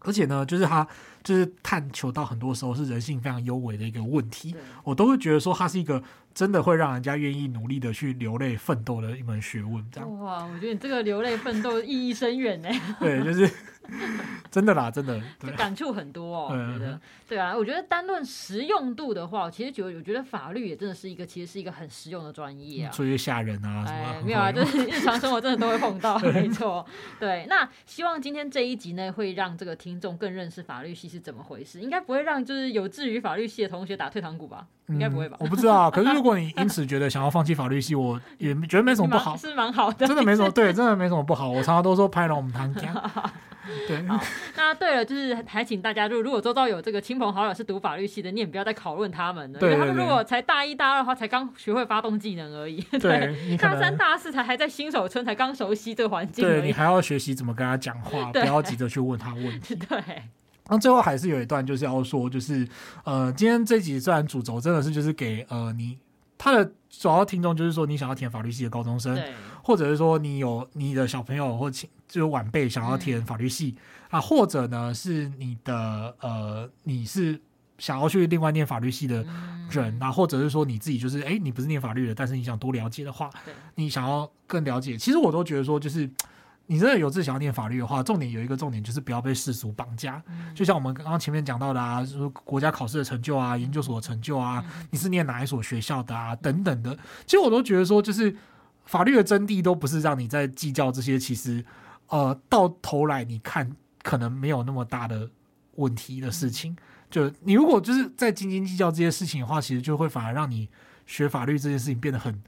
而且呢，就是他就是探求到很多时候是人性非常幽微的一个问题，我都会觉得说他是一个真的会让人家愿意努力的去流泪奋斗的一门学问。这样哇，我觉得你这个流泪奋斗意义深远呢。对，就是。真的啦，真的，就，感触很多哦。我觉得，对啊，我觉得单论实用度的话，其实觉得，我觉得法律也真的是一个，其实是一个很实用的专业啊。所以吓人啊，哎，没有啊，就是日常生活真的都会碰到，没错。对，那希望今天这一集呢，会让这个听众更认识法律系是怎么回事，应该不会让就是有志于法律系的同学打退堂鼓吧？应该不会吧？我不知道。可是如果你因此觉得想要放弃法律系，我也觉得没什么不好，是蛮好的，真的没什么，对，真的没什么不好。我常常都说拍了我们堂讲。对，好，那对了，就是还请大家，就如果周遭有这个亲朋好友是读法律系的，你也不要再讨论他们了，对对对，因为他们如果才大一、大二的话，才刚学会发动技能而已，对，对大三、大四才还在新手村，才刚熟悉这个环境，对，你还要学习怎么跟他讲话，不要急着去问他问题，对。那最后还是有一段就是要说，就是呃，今天这集虽然主轴真的是就是给呃你他的主要听众，就是说你想要填法律系的高中生，或者是说你有你的小朋友或亲。就是晚辈想要填法律系、嗯、啊，或者呢是你的呃，你是想要去另外念法律系的人，然后或者是说你自己就是哎，你不是念法律的，但是你想多了解的话，你想要更了解，其实我都觉得说就是。你真的有志想要念法律的话，重点有一个重点就是不要被世俗绑架。嗯、就像我们刚刚前面讲到的啊，说国家考试的成就啊，研究所的成就啊，嗯、你是念哪一所学校的啊，等等的。其实我都觉得说，就是法律的真谛都不是让你在计较这些，其实呃，到头来你看可能没有那么大的问题的事情。就你如果就是在斤斤计较这些事情的话，其实就会反而让你学法律这件事情变得很。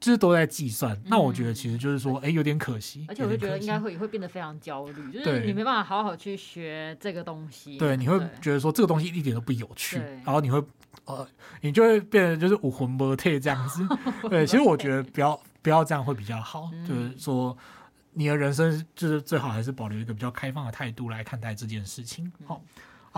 就是都在计算，嗯、那我觉得其实就是说，哎、欸，有点可惜。而且我就觉得应该会会变得非常焦虑，就是你没办法好好去学这个东西。对，你会觉得说这个东西一点都不有趣，然后你会呃，你就会变得就是武魂不退这样子。对，其实我觉得不要不要这样会比较好，嗯、就是说你的人生就是最好还是保留一个比较开放的态度来看待这件事情。好。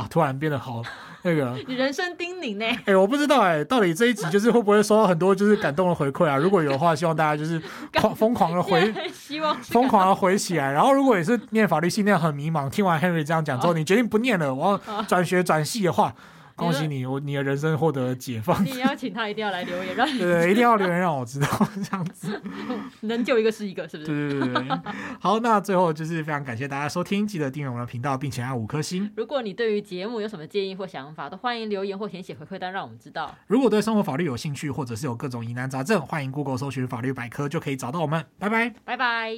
啊！突然变得好那个，你人生叮咛呢？哎、欸，我不知道哎、欸，到底这一集就是会不会收到很多就是感动的回馈啊？如果有的话，希望大家就是狂疯狂的回，希望疯狂的回起来。然后，如果也是念法律系念很迷茫，听完 Henry 这样讲之后，你决定不念了，我要转学转系的话。恭喜你，我你的人生获得了解放。你邀请他一定要来留言，让你对，对，一定要留言让我知道 这样子，能救一个是一个，是不是？对对对对。好，那最后就是非常感谢大家收听，记得订阅我们的频道，并且按五颗星。如果你对于节目有什么建议或想法，都欢迎留言或填写回馈单，让我们知道。如果对生活法律有兴趣，或者是有各种疑难杂症，欢迎 Google 搜寻法律百科，就可以找到我们。拜拜，拜拜。